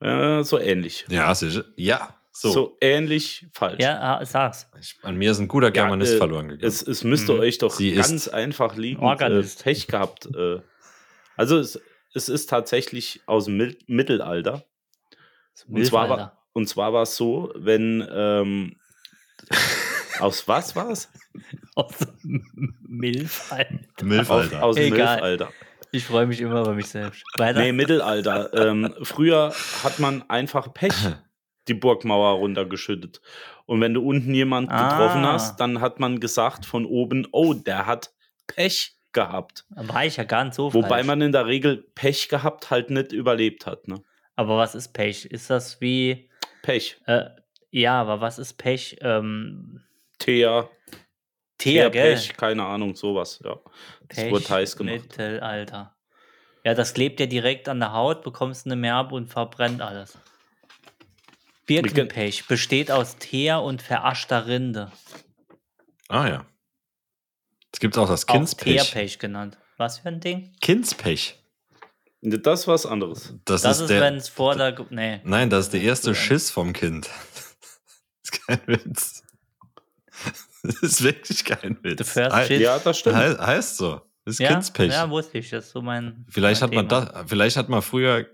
Äh, so ähnlich. Ja, sicher. Ja, so. So, ähnlich falsch. Ja, ah, sag's. Ich, an mir ist ein guter Ja, Germanist äh, verloren gegangen. Es, es müsste Mhm. euch doch Sie ganz ist einfach liegen. Äh, Organist. Pech gehabt. Äh. Also es, es ist tatsächlich aus dem Mil- Mittelalter. Und zwar, Milfalter. war, und zwar war es so, wenn ähm, aus was war es? Aus dem Milfalter. Milfalter. Aus dem Egal. Mittelalter. Ich freue mich immer über mich selbst. Weiter. Nee, Mittelalter. ähm, früher hat man einfach Pech die Burgmauer runtergeschüttet. Und wenn du unten jemand getroffen Ah. hast, dann hat man gesagt von oben, oh, der hat Pech gehabt. War ich ja gar nicht so Wobei falsch. man in der Regel Pech gehabt halt nicht überlebt hat. Ne? Aber was ist Pech? Ist das wie. Pech. Äh, ja, aber was ist Pech? Ähm, Thea, Teer, Thea gell? Pech, keine Ahnung, sowas. Ja. Das Pech, wurde heiß gemacht. Mittelalter. Ja, das klebt ja direkt an der Haut, bekommst eine mehr ab und verbrennt alles. Birkenpech besteht aus Teer und veraschter Rinde. ah ja. Es gibt auch das Auch Kindspech. Teerpech genannt. Was für ein Ding? Kindspech. Das ist was anderes. Das, Das ist ist, der. wenn es vor der. Nee. Nein, das ist der erste Schiss vom Kind. Das ist kein Witz. Das ist wirklich kein Witz. The first Hei- shit. Ja, das stimmt. Hei- heißt so. Das ist Ja, Kindspech. ja, wusste ich. Das ist so mein. vielleicht, mein hat man Thema. da, vielleicht hat man früher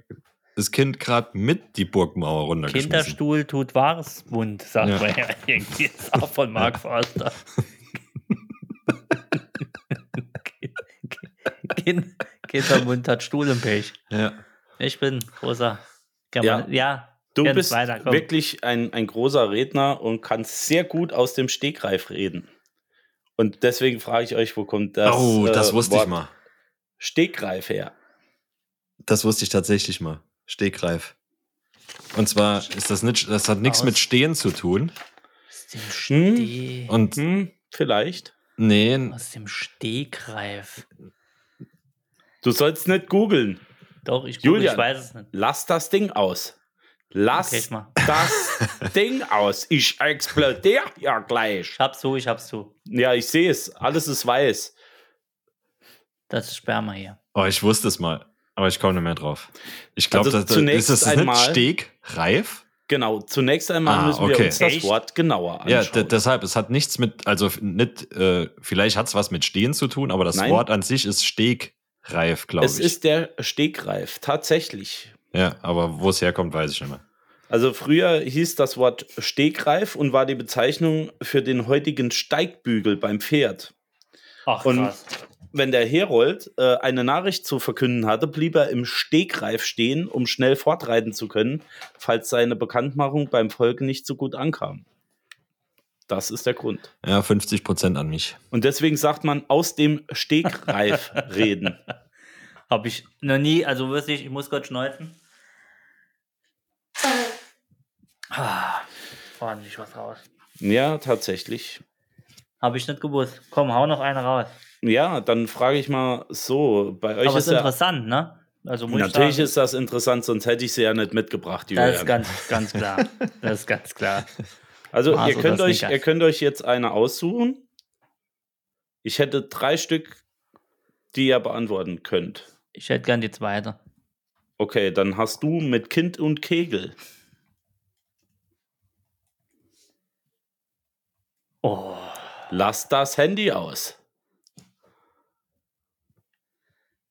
das Kind gerade mit die Burgmauer runtergeschmissen. Kinderstuhl tut wahres Wund, sagt Ja. man ja irgendwie. Ist auch von Mark Forster. Kind, Kindermund hat Stuhl im Pech. Ja. Ich bin großer German. Ja, Du Jens, bist weiter, wirklich ein, ein großer Redner und kannst sehr gut aus dem Stegreif reden. Und deswegen frage ich euch, wo kommt das? oh, das äh, wusste ich Wort mal. Stegreif her. Das wusste ich tatsächlich mal. Stegreif. Und zwar ist das nicht, das hat nichts mit Stehen zu tun. Dem Hm? Steh, Und Hm, vielleicht. Nee, aus dem Stegreif. Du sollst nicht googeln. Doch, ich, guck, Julian. ich weiß es nicht. Lass das Ding aus. Lass Okay, das Ding aus. Ich explodiere ja gleich. Ich hab's zu, ich hab's zu. Ja, ich sehe es. Alles ist weiß. Das ist Sperma hier. oh, ich wusste es mal. Aber ich komme nicht mehr drauf. Ich glaube, Also das, ist das einmal- nicht Stegreif? Genau. Zunächst einmal Ah, müssen wir okay. uns das Echt? Wort genauer Ja, anschauen. d- deshalb, es hat nichts mit, also nicht, äh, vielleicht hat es was mit Stehen zu tun, aber das Nein. Wort an sich ist Stegreif, glaube es ich. ist der Stegreif. Tatsächlich. ja, aber wo es herkommt, weiß ich nicht mehr. Also früher hieß das Wort Stegreif und war die Bezeichnung für den heutigen Steigbügel beim Pferd. Ach, Und krass. Wenn der Herold äh, eine Nachricht zu verkünden hatte, blieb er im Stegreif stehen, um schnell fortreiten zu können, falls seine Bekanntmachung beim Volke nicht so gut ankam. Das ist der Grund. Ja, 50 Prozent an mich. Und deswegen sagt man aus dem Stegreif reden. Hab ich noch nie, also wirklich, ich muss kurz schneuzen. Ah, ordentlich was raus. Ja, tatsächlich. Habe ich nicht gewusst. Komm, hau noch eine raus. Ja, dann frage ich mal so, bei euch Aber ist ist ja interessant, ne? Also Natürlich ich sagen, ist das interessant, sonst hätte ich sie ja nicht mitgebracht, das Julian. ist ganz, ganz klar. Das ist ganz klar. Also, ihr, könnt das euch, ihr könnt euch jetzt eine aussuchen. Ich hätte drei Stück, die ihr beantworten könnt. Ich hätte gern die zweite. Okay, dann hast du mit Kind und Kegel. Oh, Lass das Handy aus.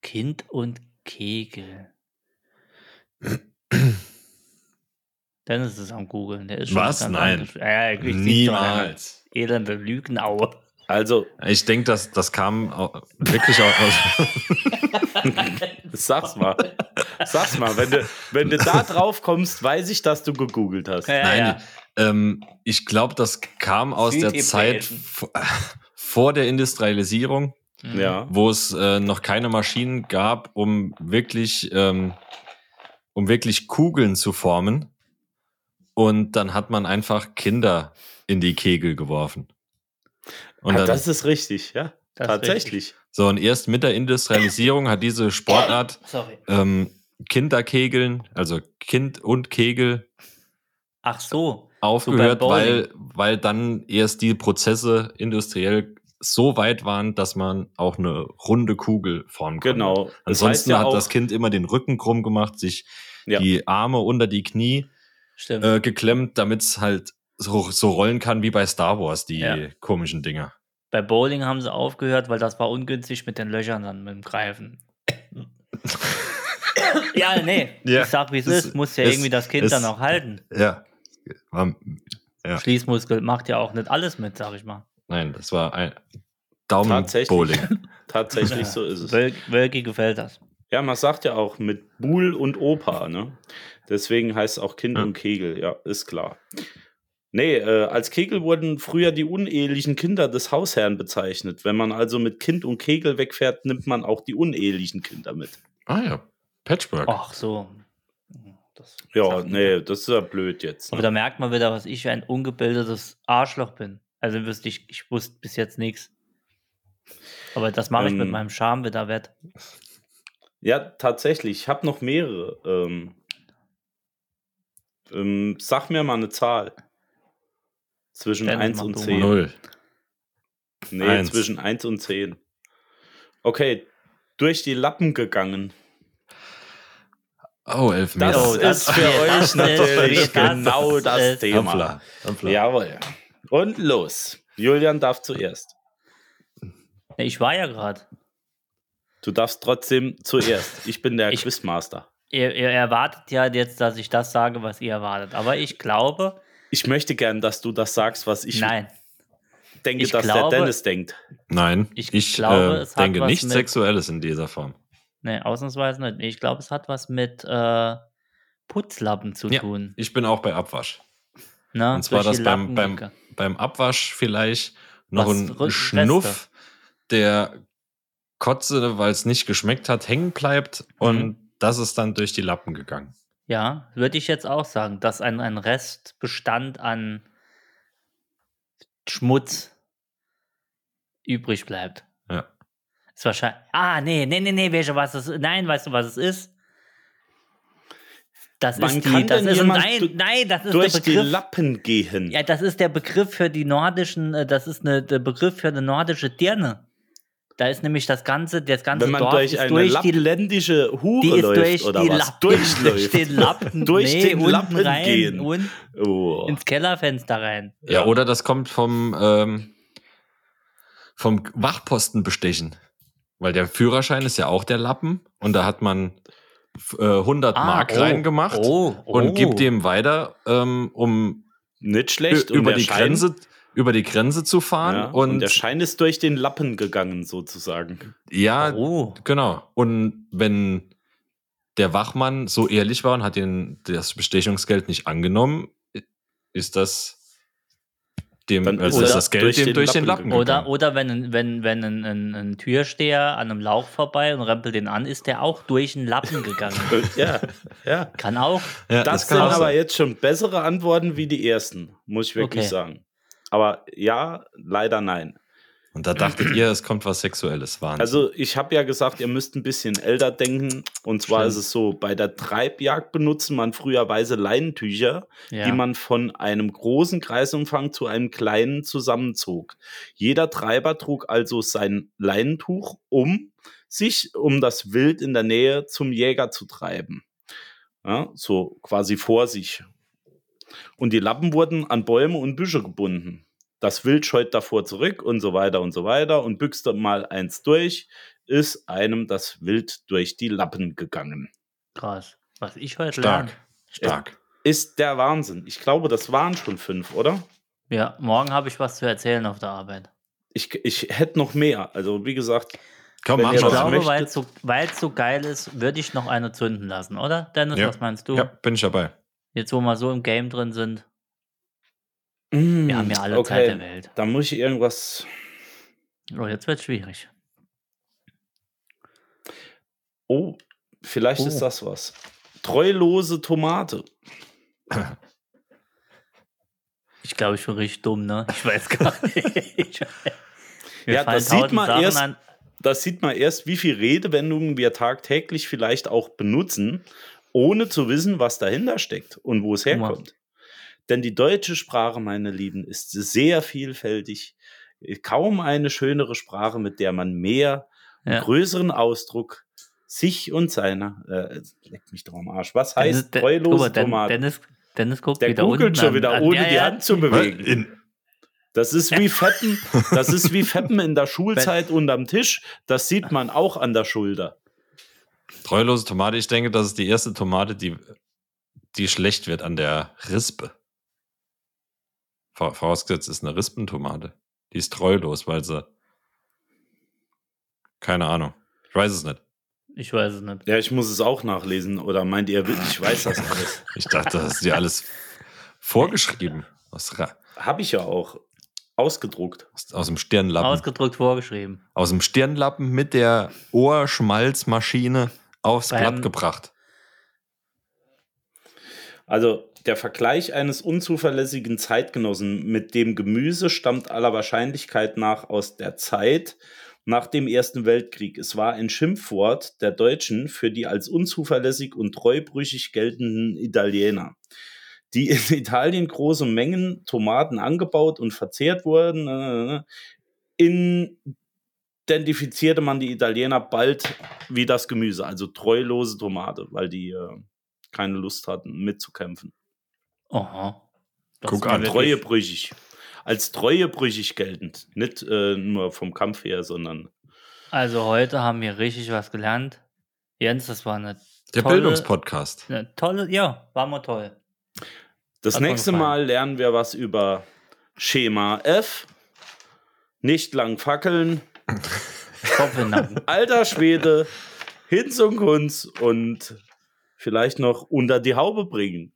Kind und Kegel. Dennis ist am Googeln. Der ist schon Was? Nein. Ja, Niemals. Elende Lügenaue. Also, Ich denke, das, das kam wirklich auch aus. sag's mal. Sag's mal, wenn du, wenn du da drauf kommst, weiß ich, dass du gegoogelt hast. Ja, Nein, ja. ähm, ich glaube, das kam aus der. Zeit vor der Industrialisierung. Ja. wo es äh, noch keine Maschinen gab, um wirklich, ähm, um wirklich Kugeln zu formen. Und dann hat man einfach Kinder in die Kegel geworfen. Und Ah, dann, das ist richtig, ja. Tatsächlich. so, und erst mit der Industrialisierung hat diese Sportart ähm, Kinderkegeln, also Kind und Kegel Ach so. aufgehört, beim weil, weil dann erst die Prozesse industriell so weit waren, dass man auch eine runde Kugel formen konnte. Genau. Das heißt Ansonsten ja hat das Kind immer den Rücken krumm gemacht, sich Ja. die Arme unter die Knie äh, geklemmt, damit es halt so, so rollen kann wie bei Star Wars, die Ja. komischen Dinger. Bei Bowling haben sie aufgehört, weil das war ungünstig mit den Löchern dann mit dem Greifen. ja, nee. Ja, ich sag, wie es ist. Muss ja ist- irgendwie das Kind ist- dann auch halten. Ja. War, Ja. Schließmuskel macht ja auch nicht alles mit, sag ich mal. Nein, das war ein Tatsächlich. Daumenbowling. tatsächlich so ist es. Wölki, Wölki gefällt das. Ja, man sagt ja auch mit Buhl und Opa, ne? Deswegen heißt es auch Kind Ja. und Kegel, ja, ist klar. Nee, äh, als Kegel wurden früher die unehelichen Kinder des Hausherrn bezeichnet. Wenn man also mit Kind und Kegel wegfährt, nimmt man auch die unehelichen Kinder mit. Ah ja, Patchwork. Ach so. Das Ja, nee, das ist ja blöd jetzt. Aber Ne? da merkt man wieder, was ich für ein ungebildetes Arschloch bin. Also wüsste ich, ich wusste bis jetzt nichts. Aber das mache ich mit Ähm. meinem Charme wieder wett. Ja, tatsächlich. Ich habe noch mehrere. Ähm, ähm, sag mir mal eine Zahl. Zwischen Dennis, 1 mach und du mal. 10. Null. Nee, Eins. zwischen 1 und 10. Okay, durch die Lappen gegangen. Oh, Elfmeter. Das Oh, das ist für euch natürlich das genau das Thema. Ampler. Ampler. Jawohl. Und los. Julian darf zuerst. Ich war ja gerade. Du darfst trotzdem zuerst. Ich bin der Ich- Quizmaster. Ihr, ihr erwartet ja jetzt, dass ich das sage, was ihr erwartet. Aber ich glaube, Ich möchte gern, dass du das sagst, was ich nein. denke, ich dass glaube- der Dennis denkt. Nein, Ich ich, glaube, äh, es hat denke nichts mit- Sexuelles in dieser Form. Nee, ausnahmsweise nicht. Ich glaube, es hat was mit äh, Putzlappen zu Ja. tun. Ich bin auch bei Abwasch. Ne? Und zwar das beim, beim. Beim Abwasch vielleicht noch Was, ein Schnuff, der Kotze, weil es nicht geschmeckt hat, hängen bleibt und Mhm. das ist dann durch die Lappen gegangen. Ja, würde ich jetzt auch sagen, dass ein, ein Restbestand an Schmutz übrig bleibt. Ja. Ist wahrscheinlich. Ah, nee, nee, nee, nee, welche was es ist. Nein, weißt du, was es ist? Das Wann ist kann die. Das denn ist jemand nein, nein, das ist Durch der die Begriff. Lappen gehen. Ja, das ist der Begriff für die nordischen, äh, das ist eine, der Begriff für eine nordische Dirne. Da ist nämlich das ganze, das ganze Wenn man Dorf durch ist eine durch die, lappländische Hure die ist läuft durch oder die was? Lappen, Durchläuft. durch den Lappen, Durch nee, den Lappen rein gehen. und Oh. ins Kellerfenster rein. Ja, oder das kommt vom, ähm, vom Wachposten bestechen. Weil der Führerschein ist ja auch der Lappen und da hat man äh, 100 Ah, Mark oh, reingemacht oh, und oh. gibt dem weiter, ähm, um Nicht schlecht. und über die Schein- Grenze über die Grenze zu fahren Ja, und, und der Schein ist durch den Lappen gegangen, sozusagen. ja Oh, genau und wenn der Wachmann so ehrlich war und hat den das Bestechungsgeld nicht angenommen ist das dem Dann also ist das Geld durch dem den durch den Lappen Lappen oder, oder wenn, ein- wenn, wenn ein, ein, ein Türsteher an einem Lauch vorbei und rempelt den an, ist der auch durch den Lappen gegangen. ja, ja. Kann auch. ja, Das, kann sind auch aber sein. jetzt schon bessere Antworten wie die ersten, muss ich wirklich Okay. sagen. Aber ja, leider nein. Und da dachtet ihr, es kommt was Sexuelles. Wahnsinn. Also ich habe ja gesagt, ihr müsst ein bisschen älter denken. Und zwar Stimmt. ist es so, bei der Treibjagd benutzte man früher weiße Leinentücher, Ja. die man von einem großen Kreisumfang zu einem kleinen zusammenzog. Jeder Treiber trug also sein Leinentuch um sich, um das Wild in der Nähe zum Jäger zu treiben. Ja, so quasi vor sich. Und die Lappen wurden an Bäume und Büsche gebunden. Das Wild scheut davor zurück und so weiter und so weiter und büchste mal eins durch, ist einem das Wild durch die Lappen gegangen. Krass. Was ich heute stark. lerne. Stark. Ist der Wahnsinn. Ich glaube, das waren schon fünf, oder? Ja, morgen habe ich was zu erzählen auf der Arbeit. Ich, ich hätte noch mehr. Also, wie gesagt, Komm, Wenn Ich glaube, weil es so, so geil ist, würde ich noch eine zünden lassen, oder? Dennis, Ja. was meinst du? Ja, bin ich dabei. Jetzt, wo wir so im Game drin sind. Wir Wir haben ja alle Zeit der Welt. Da muss ich irgendwas. Oh, jetzt wird schwierig. Oh, vielleicht Oh. ist das was. Treulose Tomate. Ich glaube, ich bin richtig dumm, ne? Ich weiß gar nicht. Mir Ja, das sieht man erst- an. Das sieht man erst, wie viel Redewendungen wir tagtäglich vielleicht auch benutzen, ohne zu wissen, was dahinter steckt und wo es herkommt. Denn die deutsche Sprache, meine Lieben, ist sehr vielfältig. Kaum eine schönere Sprache, mit der man mehr, Ja. größeren Ausdruck sich und seiner, äh, leck mich doch am Arsch. Was Dennis, heißt De- treulose Den- Tomate? Dennis, Dennis guckt Der wieder googelt unten schon an- wieder, an- ohne ja, die. Hand zu bewegen. In, Das ist wie Feppen, das ist wie Feppen in der Schulzeit unterm Tisch. Das sieht man auch an der Schulter. treulose Tomate, ich denke, das ist die erste Tomate, die, die schlecht wird an der Rispe. Vor- Vorausgesetzt ist eine Rispentomate. Die ist treulos, weil sie. Keine Ahnung. Ich weiß es nicht. Ich weiß es nicht. Ja, ich muss es auch nachlesen. Oder meint ihr, ich weiß das alles? Ich dachte, das ist dir alles vorgeschrieben. Habe ich ja auch ausgedruckt. aus, aus dem Stirnlappen. Ausgedrückt vorgeschrieben. aus dem Stirnlappen mit der Ohrschmalzmaschine aufs Beim- Blatt gebracht. Also der Vergleich eines unzuverlässigen Zeitgenossen mit dem Gemüse stammt aller Wahrscheinlichkeit nach aus der Zeit nach dem Ersten Weltkrieg. Es war ein Schimpfwort der Deutschen für die als unzuverlässig und treubrüchig geltenden Italiener. Die in Italien große Mengen Tomaten angebaut und verzehrt wurden, identifizierte man die Italiener bald wie das Gemüse, also treulose Tomate, weil die äh, keine Lust hatten, mitzukämpfen. Aha. Das Guck ist an, Treuebrüchig. Als treuebrüchig geltend. Nicht äh, nur vom Kampf her, sondern. Also heute haben wir richtig was gelernt. Jens, das war eine Der tolle, Bildungspodcast. eine tolle, ja, war mal toll. Das Hat nächste. Mal lernen wir was über Schema F. Nicht lang fackeln. Alter Schwede. Hinz und Kunz. Und vielleicht noch unter die Haube bringen.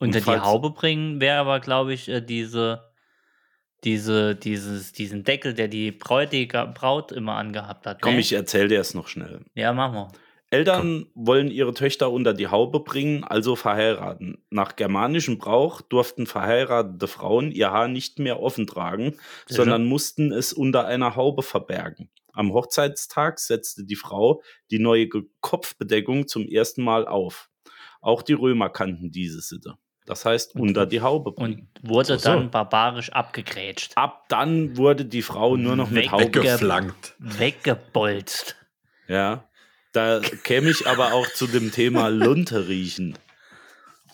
Unter die Haube bringen wäre aber, glaube ich, äh, diese, diese, dieses, diesen Deckel, der die Bräutiger, Braut immer angehabt hat. Komm, ne? ich erzähl dir es noch schnell. Ja, machen wir. Eltern wollen ihre Töchter unter die Haube bringen, also verheiraten. Nach germanischem Brauch durften verheiratete Frauen ihr Haar nicht mehr offen tragen, sondern mussten es unter einer Haube verbergen. Am Hochzeitstag setzte die Frau die neue Kopfbedeckung zum ersten Mal auf. Auch die Römer kannten diese Sitte. Das heißt, Und- unter die Haube bringen. Und wurde So, so. dann barbarisch abgegrätscht. Ab dann wurde die Frau nur noch mit Haube. Weggeflankt. Weggebolzt. Ja. Da käme ich aber auch zu dem Thema Lunte riechen.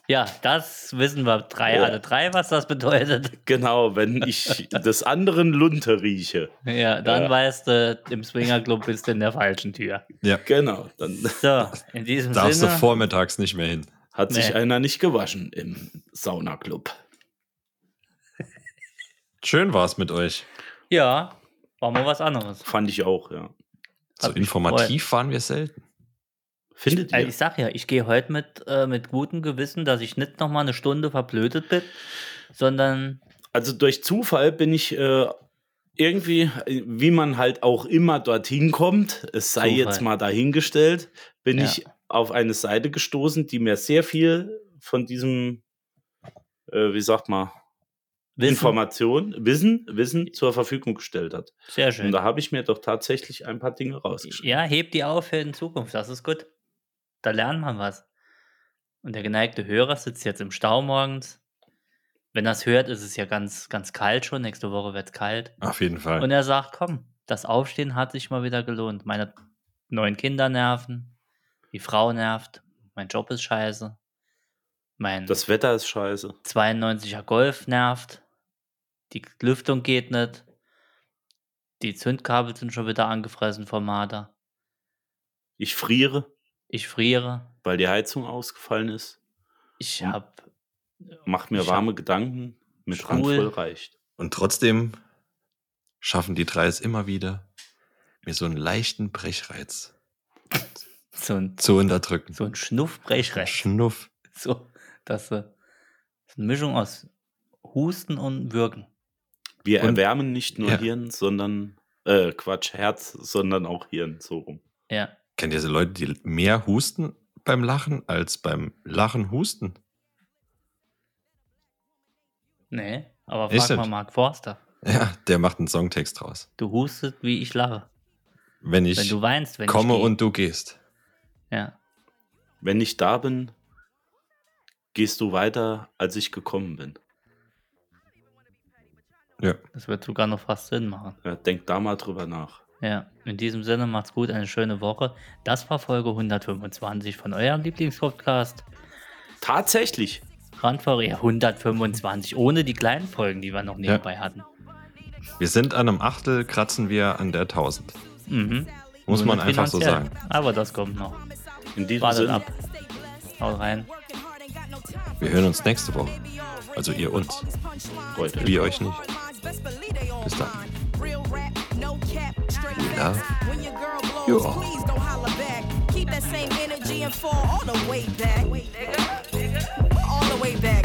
Ja, das wissen wir drei, Ja. alle drei, was das bedeutet. Genau, wenn ich des anderen Lunte rieche. Ja, dann Ja. weißt du, im Swingerclub bist du in der falschen Tür. Ja. Genau, dann So, in diesem Darfst du Sinne. vormittags nicht mehr hin. Hat sich Nee. einer nicht gewaschen im Saunaclub. Schön war es mit euch. Ja, war mal was anderes. Fand ich auch, ja. So Hat mich informativ waren wir selten. Findet Also ihr? ich sag ja, ich gehe heute mit, äh, mit gutem Gewissen, dass ich nicht noch mal eine Stunde verblödet bin, sondern Also durch Zufall bin ich äh, irgendwie, äh, wie man halt auch immer dorthin kommt, es sei Zufall. jetzt mal dahingestellt, bin Ja. ich auf eine Seite gestoßen, die mir sehr viel von diesem, äh, wie sagt man, Wissen. Information, Wissen, Wissen zur Verfügung gestellt hat. Sehr Und schön. da habe ich mir doch tatsächlich ein paar Dinge rausgeschrieben. Ja, heb die auf für in Zukunft. Das ist gut. Da lernt man was. Und der geneigte Hörer sitzt jetzt im Stau morgens. Wenn er es hört, ist es ja ganz, ganz kalt schon. Nächste Woche wird es kalt. Auf jeden Fall. Und er sagt, komm, das Aufstehen hat sich mal wieder gelohnt. Meine neuen Kinder nerven, die Frau nervt, mein Job ist scheiße, mein Das Wetter ist scheiße. 92er Golf nervt, die Lüftung geht nicht, die Zündkabel sind schon wieder angefressen vom Marder, Ich friere, ich friere, weil die Heizung ausgefallen ist. ich habe Macht mir warme Gedanken. Mit. Handvoll reicht. Und trotzdem schaffen die drei es immer wieder, mir so einen leichten Brechreiz so ein, zu unterdrücken. so ein Schnuffbrechreiz. Schnuff. So, das, äh, das ist eine Mischung aus Husten und Würgen. Wir Und- erwärmen nicht nur Ja. Hirn, sondern, äh, Quatsch, Herz, sondern auch Hirn, so rum. Ja, Kennt ihr so Leute, die mehr husten beim Lachen als beim Lachen husten? nee, aber Ist frag mal das? Mark Forster. Ja, der macht einen Songtext draus. Du hustest, wie ich lache. Wenn ich Wenn du weinst, wenn komme ich und du gehst. Ja, Wenn ich da bin, gehst du weiter, als ich gekommen bin. Ja. das wird sogar noch fast Sinn machen. Ja, denk da mal drüber nach. Ja, in diesem Sinne macht's gut, eine schöne Woche. Das war Folge 125 von eurem Lieblingspodcast. Tatsächlich. Randvoll, ja, 125, ohne die kleinen Folgen, die wir noch nebenbei hatten. Wir sind an einem Achtel, kratzen wir an der 1000. Mhm. Muss man einfach so sagen. Aber das kommt noch. In diesem Wartet Sinne. ab. Haut rein. Wir hören uns nächste Woche. Also ihr uns. Euch. Wir euch nicht. Bis dann. love girl blows, you all. Keep that same energy and fall all the way back. All the way back.